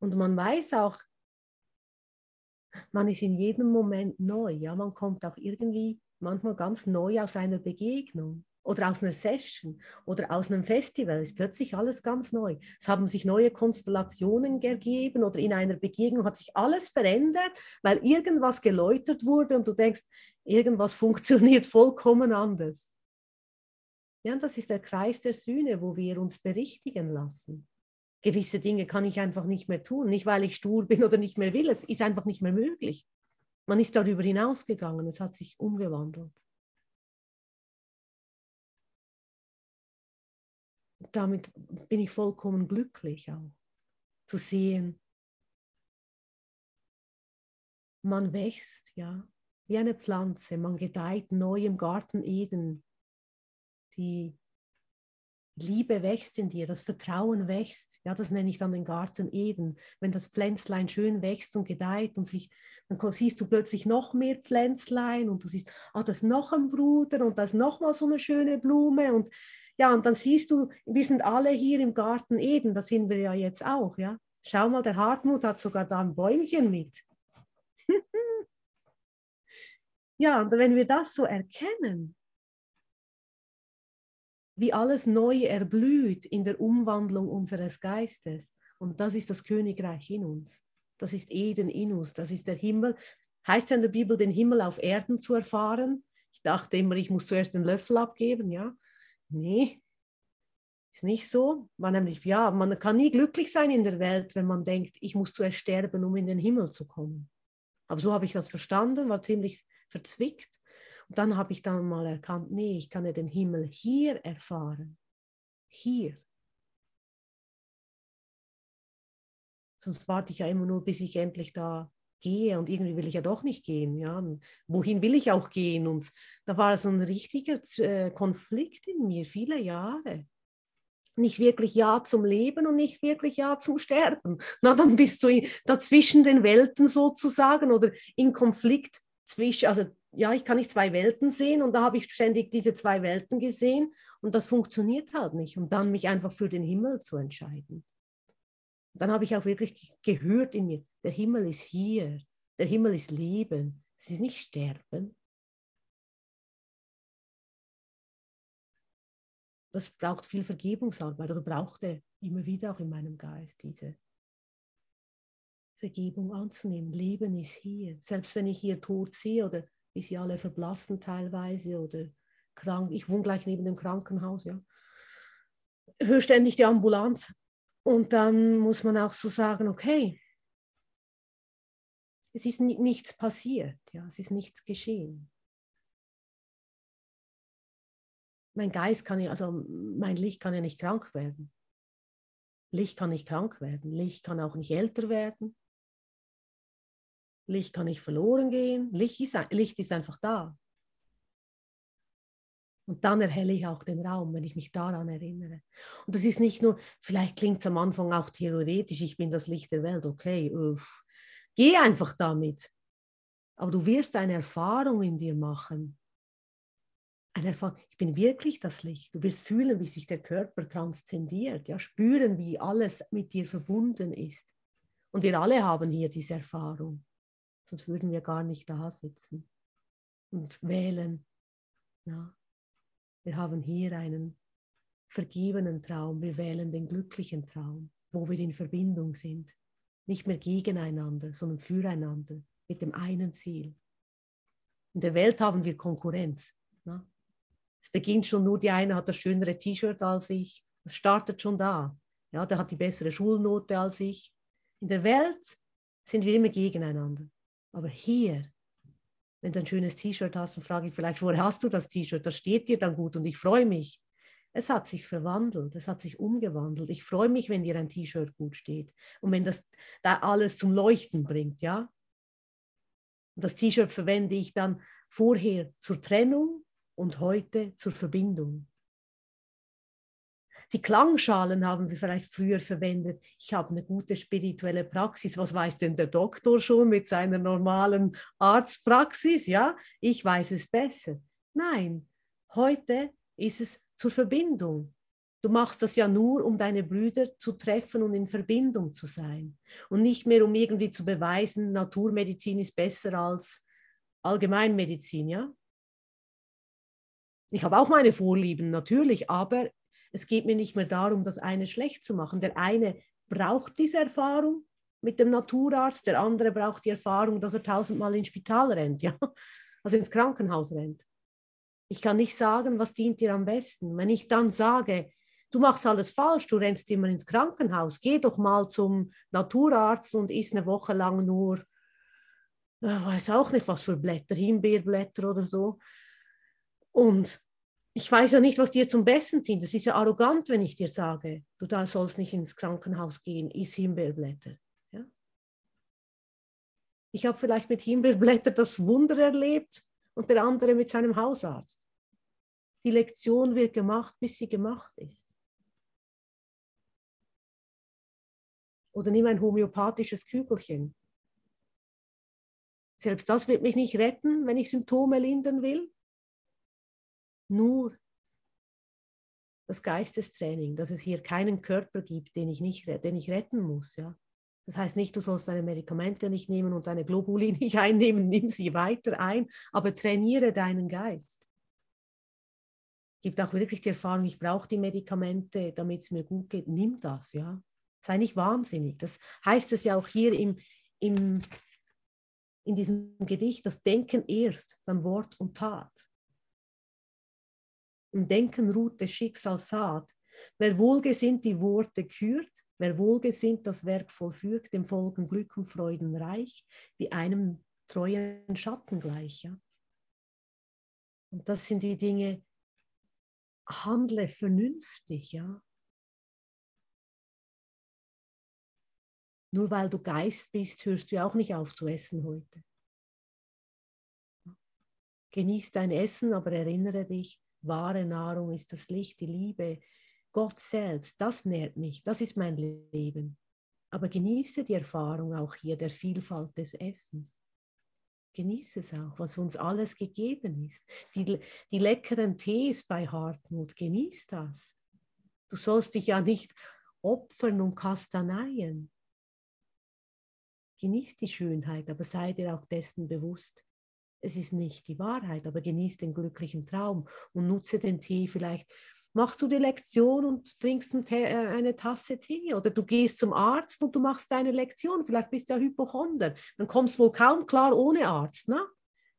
Und man weiß auch, man ist in jedem Moment neu. Ja, man kommt auch irgendwie manchmal ganz neu aus einer Begegnung oder aus einer Session oder aus einem Festival. Es ist plötzlich alles ganz neu. Es haben sich neue Konstellationen ergeben oder in einer Begegnung hat sich alles verändert, weil irgendwas geläutert wurde und du denkst, irgendwas funktioniert vollkommen anders. Ja, das ist der Kreis der Sühne, wo wir uns berichtigen lassen gewisse Dinge kann ich einfach nicht mehr tun. Nicht, weil ich stur bin oder nicht mehr will, es ist einfach nicht mehr möglich. Man ist darüber hinausgegangen, es hat sich umgewandelt. Damit bin ich vollkommen glücklich auch, zu sehen, man wächst, ja, wie eine Pflanze, man gedeiht neu im Garten Eden. Die Liebe wächst in dir, das Vertrauen wächst. Ja, das nenne ich dann den Garten Eden. Wenn das Pflänzlein schön wächst und gedeiht und sich, dann siehst du plötzlich noch mehr Pflänzlein und du siehst, ah, das ist noch ein Bruder und da ist noch mal so eine schöne Blume und ja, und dann siehst du, wir sind alle hier im Garten Eden, da sind wir ja jetzt auch, ja. Schau mal, der Hartmut hat sogar da ein Bäumchen mit. ja, und wenn wir das so erkennen, wie alles neu erblüht in der Umwandlung unseres Geistes. Und das ist das Königreich in uns. Das ist Eden in uns. Das ist der Himmel. Heißt ja in der Bibel, den Himmel auf Erden zu erfahren. Ich dachte immer, ich muss zuerst den Löffel abgeben. Ja, nee, ist nicht so. Man nämlich, ja, man kann nie glücklich sein in der Welt, wenn man denkt, ich muss zuerst sterben, um in den Himmel zu kommen. Aber so habe ich das verstanden, war ziemlich verzwickt. Dann habe ich dann mal erkannt, nee, ich kann ja den Himmel hier erfahren. Hier. Sonst warte ich ja immer nur, bis ich endlich da gehe und irgendwie will ich ja doch nicht gehen. Ja? Wohin will ich auch gehen? Und da war so ein richtiger äh, Konflikt in mir, viele Jahre. Nicht wirklich Ja zum Leben und nicht wirklich Ja zum Sterben. Na, dann bist du dazwischen den Welten sozusagen oder in Konflikt zwischen, also ja, ich kann nicht zwei Welten sehen und da habe ich ständig diese zwei Welten gesehen und das funktioniert halt nicht. Und dann mich einfach für den Himmel zu entscheiden. Dann habe ich auch wirklich gehört in mir, der Himmel ist hier, der Himmel ist Leben, es ist nicht Sterben. Das braucht viel Vergebungsarbeit oder brauchte immer wieder auch in meinem Geist diese Vergebung anzunehmen. Leben ist hier. Selbst wenn ich hier tot sehe oder wie sie alle verblassen teilweise oder krank. Ich wohne gleich neben dem Krankenhaus, ja. Höre ständig die Ambulanz. Und dann muss man auch so sagen, okay, es ist nichts passiert, ja, es ist nichts geschehen. Mein Geist kann ja, also mein Licht kann ja nicht krank werden. Licht kann nicht krank werden. Licht kann auch nicht älter werden. Licht kann nicht verloren gehen. Licht ist, Licht ist einfach da. Und dann erhelle ich auch den Raum, wenn ich mich daran erinnere. Und das ist nicht nur, vielleicht klingt es am Anfang auch theoretisch, ich bin das Licht der Welt, okay, uff. geh einfach damit. Aber du wirst eine Erfahrung in dir machen. Eine Erfahrung, ich bin wirklich das Licht. Du wirst fühlen, wie sich der Körper transzendiert, ja, spüren, wie alles mit dir verbunden ist. Und wir alle haben hier diese Erfahrung sonst würden wir gar nicht da sitzen und wählen. Ja. Wir haben hier einen vergebenen Traum, wir wählen den glücklichen Traum. wo wir in Verbindung sind. Nicht mehr gegeneinander, sondern füreinander, mit dem einen Ziel. In der Welt haben wir Konkurrenz. Ne? Es beginnt schon nur, die eine hat das schönere T-Shirt als ich. Es startet schon da. Ja, der hat die bessere Schulnote als ich. In der Welt sind wir immer gegeneinander. Aber hier, wenn du ein schönes T-Shirt hast, dann frage ich vielleicht, woher hast du das T-Shirt? Das steht dir dann gut und ich freue mich. Es hat sich verwandelt, es hat sich umgewandelt. Ich freue mich, wenn dir ein T-Shirt gut steht und wenn das da alles zum Leuchten bringt, ja. Und das T-Shirt verwende ich dann vorher zur Trennung und heute zur Verbindung. Die Klangschalen haben wir vielleicht früher verwendet. Ich habe eine gute spirituelle Praxis. Was weiß denn der Doktor schon mit seiner normalen Arztpraxis? Ja, ich weiß es besser. Nein, heute ist es zur Verbindung. Du machst das ja nur, um deine Brüder zu treffen und in Verbindung zu sein. Und nicht mehr, um irgendwie zu beweisen, Naturmedizin ist besser als Allgemeinmedizin, ja? Ich habe auch meine Vorlieben, natürlich, aber es geht mir nicht mehr darum, das eine schlecht zu machen. Der eine braucht diese Erfahrung mit dem Naturarzt, der andere braucht die Erfahrung, dass er tausendmal ins Spital rennt, ja? also ins Krankenhaus rennt. Ich kann nicht sagen, was dient dir am besten. Wenn ich dann sage, du machst alles falsch, du rennst immer ins Krankenhaus, geh doch mal zum Naturarzt und isst eine Woche lang nur, äh, weiß auch nicht, was für Blätter, Himbeerblätter oder so. Und ich weiß ja nicht, was dir zum Besten sind. Das ist ja arrogant, wenn ich dir sage, du da sollst nicht ins Krankenhaus gehen, iss Himbeerblätter. Ja? Ich habe vielleicht mit Himbeerblätter das Wunder erlebt und der andere mit seinem Hausarzt. Die Lektion wird gemacht, bis sie gemacht ist. Oder nimm ein homöopathisches Kügelchen. Selbst das wird mich nicht retten, wenn ich Symptome lindern will nur das Geistestraining, dass es hier keinen Körper gibt, den ich, nicht, den ich retten muss. Ja? Das heißt nicht, du sollst deine Medikamente nicht nehmen und deine Globuli nicht einnehmen, nimm sie weiter ein, aber trainiere deinen Geist. Es gibt auch wirklich die Erfahrung, ich brauche die Medikamente, damit es mir gut geht. Nimm das, ja. Sei nicht wahnsinnig. Das heißt es ja auch hier im, im, in diesem Gedicht, das Denken erst, dann Wort und Tat. Im Denken ruht des Schicksals Saat. Wer wohlgesinnt die Worte kürt, wer wohlgesinnt das Werk vollführt, dem folgen Glück und Freuden reich, wie einem treuen Schatten gleich. Ja? Und das sind die Dinge, handle vernünftig, ja. Nur weil du Geist bist, hörst du auch nicht auf zu essen heute. Genieß dein Essen, aber erinnere dich, Wahre Nahrung ist das Licht, die Liebe, Gott selbst. Das nährt mich, das ist mein Leben. Aber genieße die Erfahrung auch hier der Vielfalt des Essens. Genieße es auch, was uns alles gegeben ist. Die, die leckeren Tees bei Hartmut, genieß das. Du sollst dich ja nicht opfern und kastaneien. Genieß die Schönheit, aber sei dir auch dessen bewusst, es ist nicht die Wahrheit, aber genieß den glücklichen Traum und nutze den Tee vielleicht. Machst du die Lektion und trinkst äh, eine Tasse Tee oder du gehst zum Arzt und du machst deine Lektion. Vielleicht bist du ja Hypochonder. Dann kommst du wohl kaum klar ohne Arzt. Ne?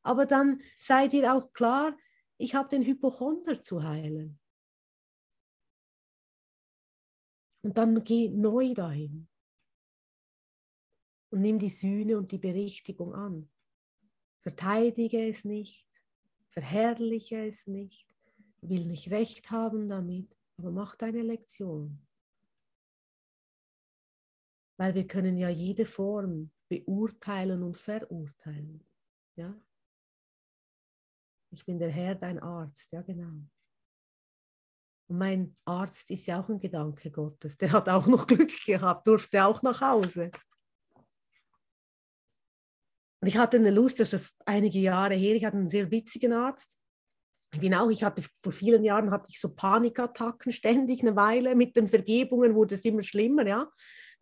Aber dann sei dir auch klar, ich habe den Hypochonder zu heilen. Und dann geh neu dahin und nimm die Sühne und die Berichtigung an. Verteidige es nicht, verherrliche es nicht, will nicht recht haben damit, aber mach deine Lektion. Weil wir können ja jede Form beurteilen und verurteilen. Ja? Ich bin der Herr, dein Arzt, ja genau. Und mein Arzt ist ja auch ein Gedanke Gottes. Der hat auch noch Glück gehabt, durfte auch nach Hause. Und ich hatte eine Lust, das ist einige Jahre her, ich hatte einen sehr witzigen Arzt. Ich bin auch, ich hatte vor vielen Jahren hatte ich so Panikattacken ständig eine Weile. Mit den Vergebungen wurde es immer schlimmer, ja.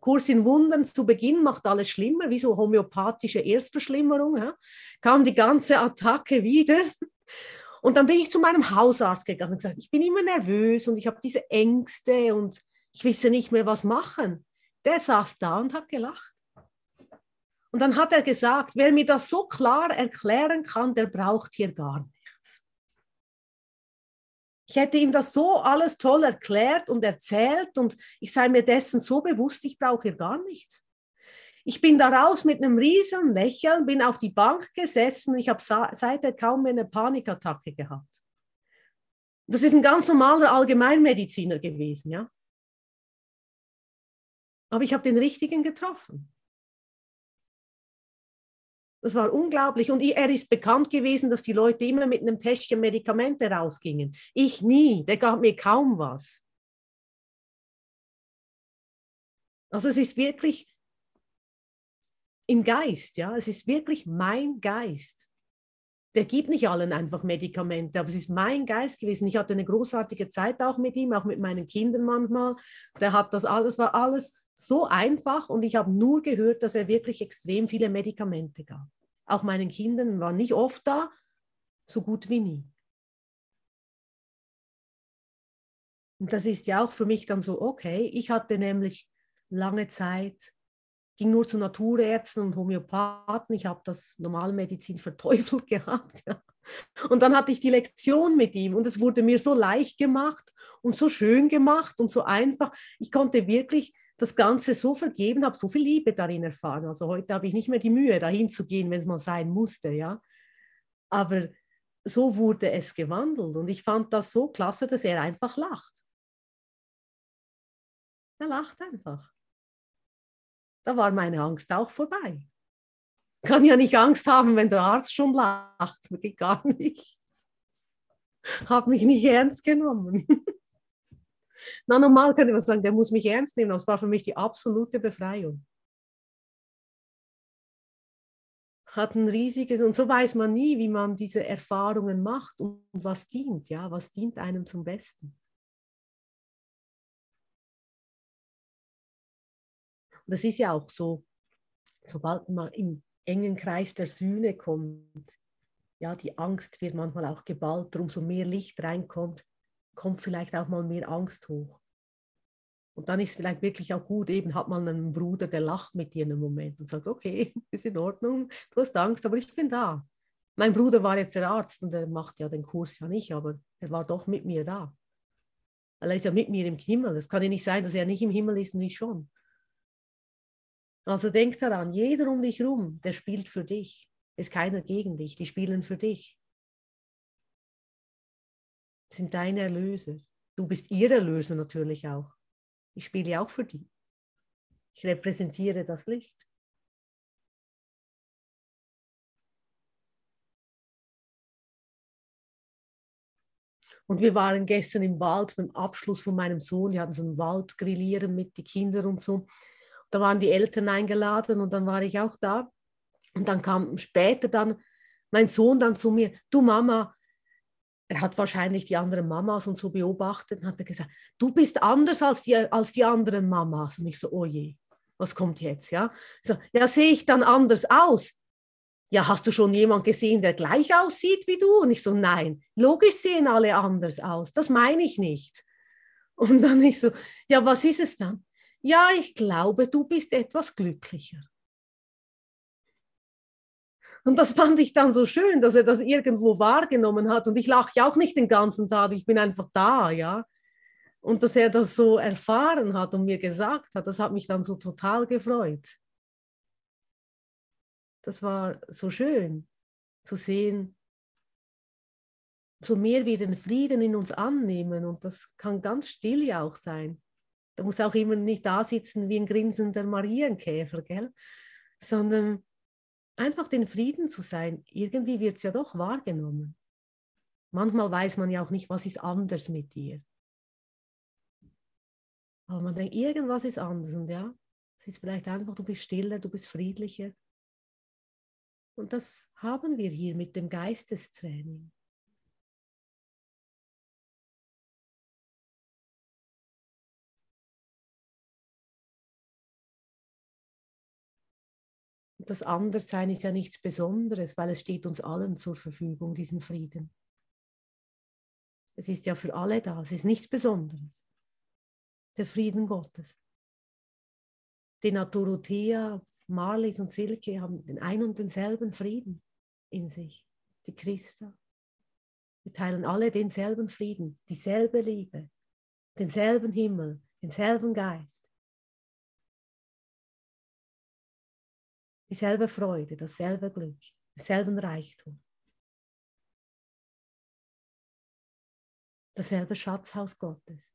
Kurs in Wundern zu Beginn macht alles schlimmer, wie so homöopathische Erstverschlimmerung. Ja. Kam die ganze Attacke wieder. Und dann bin ich zu meinem Hausarzt gegangen und gesagt, ich bin immer nervös und ich habe diese Ängste und ich wisse nicht mehr, was machen. der saß da und hat gelacht. Und dann hat er gesagt, wer mir das so klar erklären kann, der braucht hier gar nichts. Ich hätte ihm das so alles toll erklärt und erzählt und ich sei mir dessen so bewusst, ich brauche hier gar nichts. Ich bin daraus mit einem riesen Lächeln, bin auf die Bank gesessen. Ich habe seither kaum mehr eine Panikattacke gehabt. Das ist ein ganz normaler Allgemeinmediziner gewesen, ja. Aber ich habe den richtigen getroffen. Das war unglaublich. Und er ist bekannt gewesen, dass die Leute immer mit einem Täschchen Medikamente rausgingen. Ich nie. Der gab mir kaum was. Also es ist wirklich im Geist, ja. Es ist wirklich mein Geist. Der gibt nicht allen einfach Medikamente, aber es ist mein Geist gewesen. Ich hatte eine großartige Zeit auch mit ihm, auch mit meinen Kindern manchmal. Der hat das alles, war alles so einfach und ich habe nur gehört, dass er wirklich extrem viele Medikamente gab. Auch meinen Kindern war nicht oft da, so gut wie nie. Und das ist ja auch für mich dann so, okay, ich hatte nämlich lange Zeit, ging nur zu Naturärzten und Homöopathen, ich habe das Normalmedizin verteufelt gehabt. Ja. Und dann hatte ich die Lektion mit ihm und es wurde mir so leicht gemacht und so schön gemacht und so einfach. Ich konnte wirklich das Ganze so vergeben, habe so viel Liebe darin erfahren. Also heute habe ich nicht mehr die Mühe, dahin zu gehen, wenn es mal sein musste, ja. Aber so wurde es gewandelt und ich fand das so klasse, dass er einfach lacht. Er lacht einfach. Da war meine Angst auch vorbei. Ich kann ja nicht Angst haben, wenn der Arzt schon lacht. Das geht gar nicht. Habe mich nicht ernst genommen. Na, normal könnte man sagen, der muss mich ernst nehmen. Das war für mich die absolute Befreiung. Hat ein riesiges, und so weiß man nie, wie man diese Erfahrungen macht und was dient, ja, was dient einem zum Besten. Und das ist ja auch so, sobald man im engen Kreis der Sühne kommt, ja, die Angst wird manchmal auch geballt, umso mehr Licht reinkommt, kommt vielleicht auch mal mehr Angst hoch. Und dann ist es vielleicht wirklich auch gut, eben hat man einen Bruder, der lacht mit dir in einem Moment und sagt, okay, ist in Ordnung, du hast Angst, aber ich bin da. Mein Bruder war jetzt der Arzt und er macht ja den Kurs ja nicht, aber er war doch mit mir da. Er ist ja mit mir im Himmel. Es kann ja nicht sein, dass er nicht im Himmel ist und ich schon. Also denk daran, jeder um dich herum, der spielt für dich. Ist keiner gegen dich, die spielen für dich sind deine Erlöser. Du bist ihr Erlöser natürlich auch. Ich spiele auch für die. Ich repräsentiere das Licht. Und wir waren gestern im Wald beim Abschluss von meinem Sohn. Die hatten so einen Waldgrillieren mit den Kindern und so. Da waren die Eltern eingeladen und dann war ich auch da. Und dann kam später dann mein Sohn dann zu mir, du Mama, er hat wahrscheinlich die anderen Mamas und so beobachtet und hat gesagt, du bist anders als die, als die anderen Mamas. Und ich so, oh je, was kommt jetzt? Ja, so, ja sehe ich dann anders aus? Ja, hast du schon jemanden gesehen, der gleich aussieht wie du? Und ich so, nein, logisch sehen alle anders aus, das meine ich nicht. Und dann ich so, ja, was ist es dann? Ja, ich glaube, du bist etwas glücklicher. Und das fand ich dann so schön, dass er das irgendwo wahrgenommen hat. Und ich lache ja auch nicht den ganzen Tag, ich bin einfach da, ja. Und dass er das so erfahren hat und mir gesagt hat, das hat mich dann so total gefreut. Das war so schön zu sehen, so mehr wir den Frieden in uns annehmen. Und das kann ganz still ja auch sein. Da muss auch immer nicht da sitzen wie ein grinsender Marienkäfer, gell? sondern einfach den Frieden zu sein, irgendwie wird es ja doch wahrgenommen. Manchmal weiß man ja auch nicht, was ist anders mit dir. Aber man denkt, irgendwas ist anders und ja, es ist vielleicht einfach, du bist stiller, du bist friedlicher. Und das haben wir hier mit dem Geistestraining. Das Anderssein ist ja nichts Besonderes, weil es steht uns allen zur Verfügung, diesen Frieden. Es ist ja für alle da, es ist nichts Besonderes. Der Frieden Gottes. Die Dorothea, Marlies und Silke haben den ein und denselben Frieden in sich. Die Christa. Wir teilen alle denselben Frieden, dieselbe Liebe, denselben Himmel, denselben Geist. Dieselbe Freude, dasselbe Glück, denselben Reichtum. Dasselbe Schatzhaus Gottes.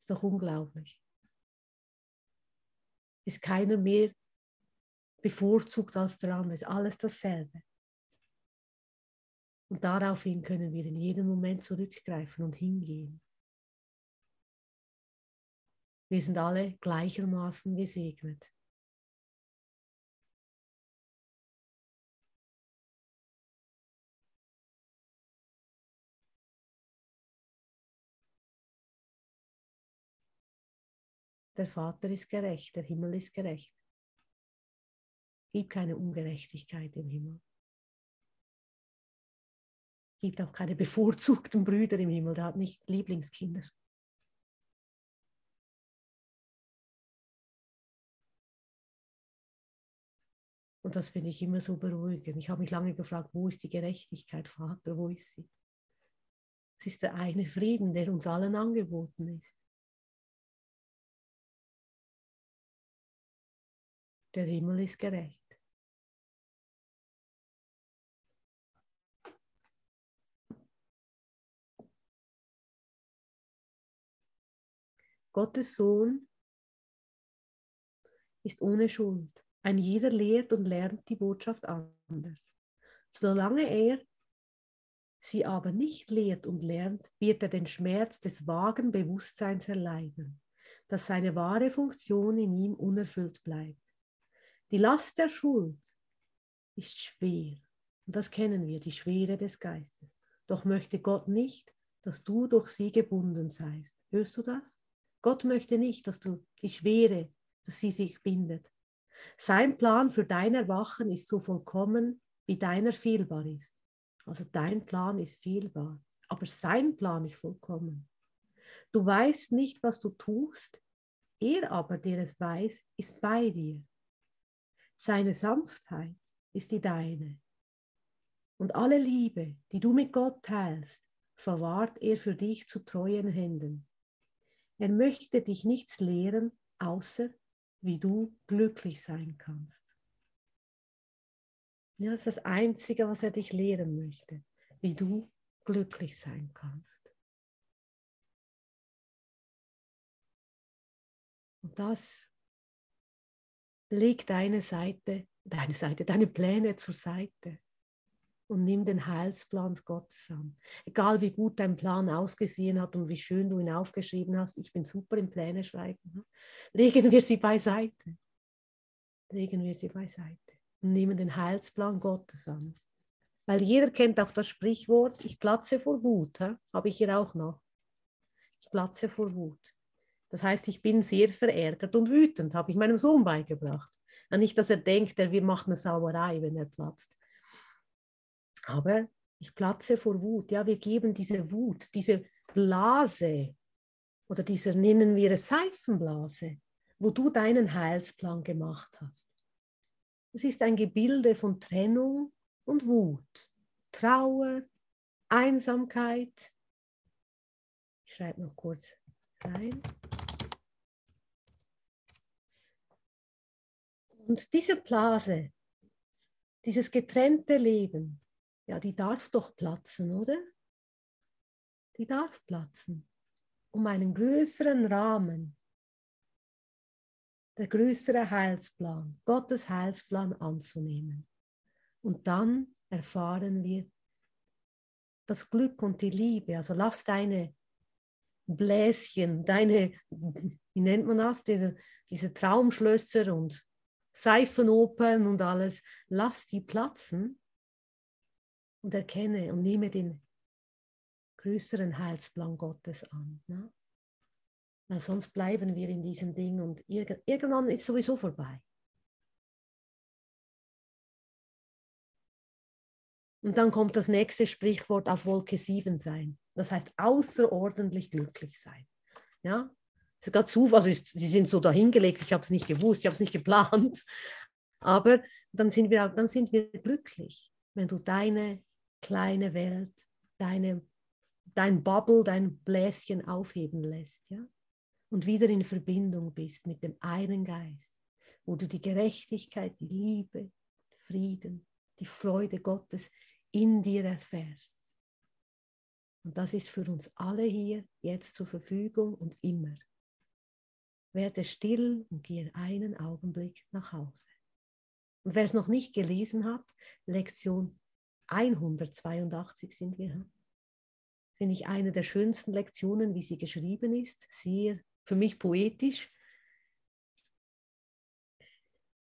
Ist doch unglaublich. Ist keiner mehr bevorzugt als der andere, ist alles dasselbe. Und daraufhin können wir in jedem Moment zurückgreifen und hingehen. Wir sind alle gleichermaßen gesegnet. Der Vater ist gerecht, der Himmel ist gerecht. Gibt keine Ungerechtigkeit im Himmel. Gibt auch keine bevorzugten Brüder im Himmel, der hat nicht Lieblingskinder. Und das finde ich immer so beruhigend. Ich habe mich lange gefragt, wo ist die Gerechtigkeit, Vater, wo ist sie? Es ist der eine Frieden, der uns allen angeboten ist. Der Himmel ist gerecht. Gottes Sohn ist ohne Schuld. Ein jeder lehrt und lernt die Botschaft anders. Solange er sie aber nicht lehrt und lernt, wird er den Schmerz des vagen Bewusstseins erleiden, dass seine wahre Funktion in ihm unerfüllt bleibt. Die Last der Schuld ist schwer. Und das kennen wir, die Schwere des Geistes. Doch möchte Gott nicht, dass du durch sie gebunden seist. Hörst du das? Gott möchte nicht, dass du die Schwere, dass sie sich bindet. Sein Plan für dein Erwachen ist so vollkommen, wie deiner fehlbar ist. Also dein Plan ist fehlbar, aber sein Plan ist vollkommen. Du weißt nicht, was du tust, er aber, der es weiß, ist bei dir. Seine Sanftheit ist die deine. Und alle Liebe, die du mit Gott teilst, verwahrt er für dich zu treuen Händen. Er möchte dich nichts lehren, außer wie du glücklich sein kannst. Ja, das ist das Einzige, was er dich lehren möchte, wie du glücklich sein kannst. Und das leg deine Seite, deine Seite, deine Pläne zur Seite und nimm den Heilsplan Gottes an. Egal wie gut dein Plan ausgesehen hat und wie schön du ihn aufgeschrieben hast, ich bin super im Pläne schreiben. Ne? Legen wir sie beiseite. Legen wir sie beiseite und nehmen den Heilsplan Gottes an. Weil jeder kennt auch das Sprichwort, ich platze vor Wut, habe ich hier auch noch. Ich platze vor Wut. Das heißt, ich bin sehr verärgert und wütend, habe ich meinem Sohn beigebracht. Und nicht, dass er denkt, er macht eine Sauerei, wenn er platzt. Aber ich platze vor Wut. Ja, wir geben diese Wut, diese Blase oder diese nennen wir es Seifenblase, wo du deinen Heilsplan gemacht hast. Es ist ein Gebilde von Trennung und Wut, Trauer, Einsamkeit. Ich schreibe noch kurz rein. Und diese Blase, dieses getrennte Leben, ja, die darf doch platzen, oder? Die darf platzen, um einen größeren Rahmen, der größere Heilsplan, Gottes Heilsplan anzunehmen. Und dann erfahren wir das Glück und die Liebe. Also lass deine Bläschen, deine, wie nennt man das, diese, diese Traumschlösser und Seifenopern und alles, lass die platzen und erkenne und nehme den größeren Heilsplan Gottes an. Ne? Weil sonst bleiben wir in diesem Ding und irg irgendwann ist sowieso vorbei. Und dann kommt das nächste Sprichwort auf Wolke 7 sein. Das heißt außerordentlich glücklich sein. Ja? Sogar Zufall, also sie sind so dahingelegt, ich habe es nicht gewusst, ich habe es nicht geplant. Aber dann sind, wir, dann sind wir glücklich, wenn du deine kleine Welt, deine, dein Bubble, dein Bläschen aufheben lässt, ja? Und wieder in Verbindung bist mit dem einen Geist, wo du die Gerechtigkeit, die Liebe, Frieden, die Freude Gottes in dir erfährst. Und das ist für uns alle hier jetzt zur Verfügung und immer. Werde still und gehe einen Augenblick nach Hause. Und wer es noch nicht gelesen hat, Lektion 182 sind wir. Finde ich eine der schönsten Lektionen, wie sie geschrieben ist. Sehr für mich poetisch.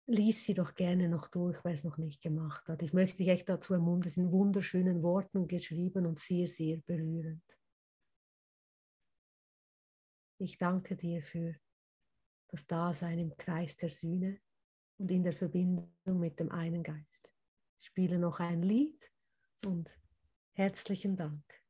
Lies sie doch gerne noch durch, wer es noch nicht gemacht hat. Ich möchte dich echt dazu ermuntern, es sind wunderschönen Worten geschrieben und sehr, sehr berührend. Ich danke dir für das Dasein im Kreis der Sühne und in der Verbindung mit dem einen Geist. Ich spiele noch ein Lied und herzlichen Dank.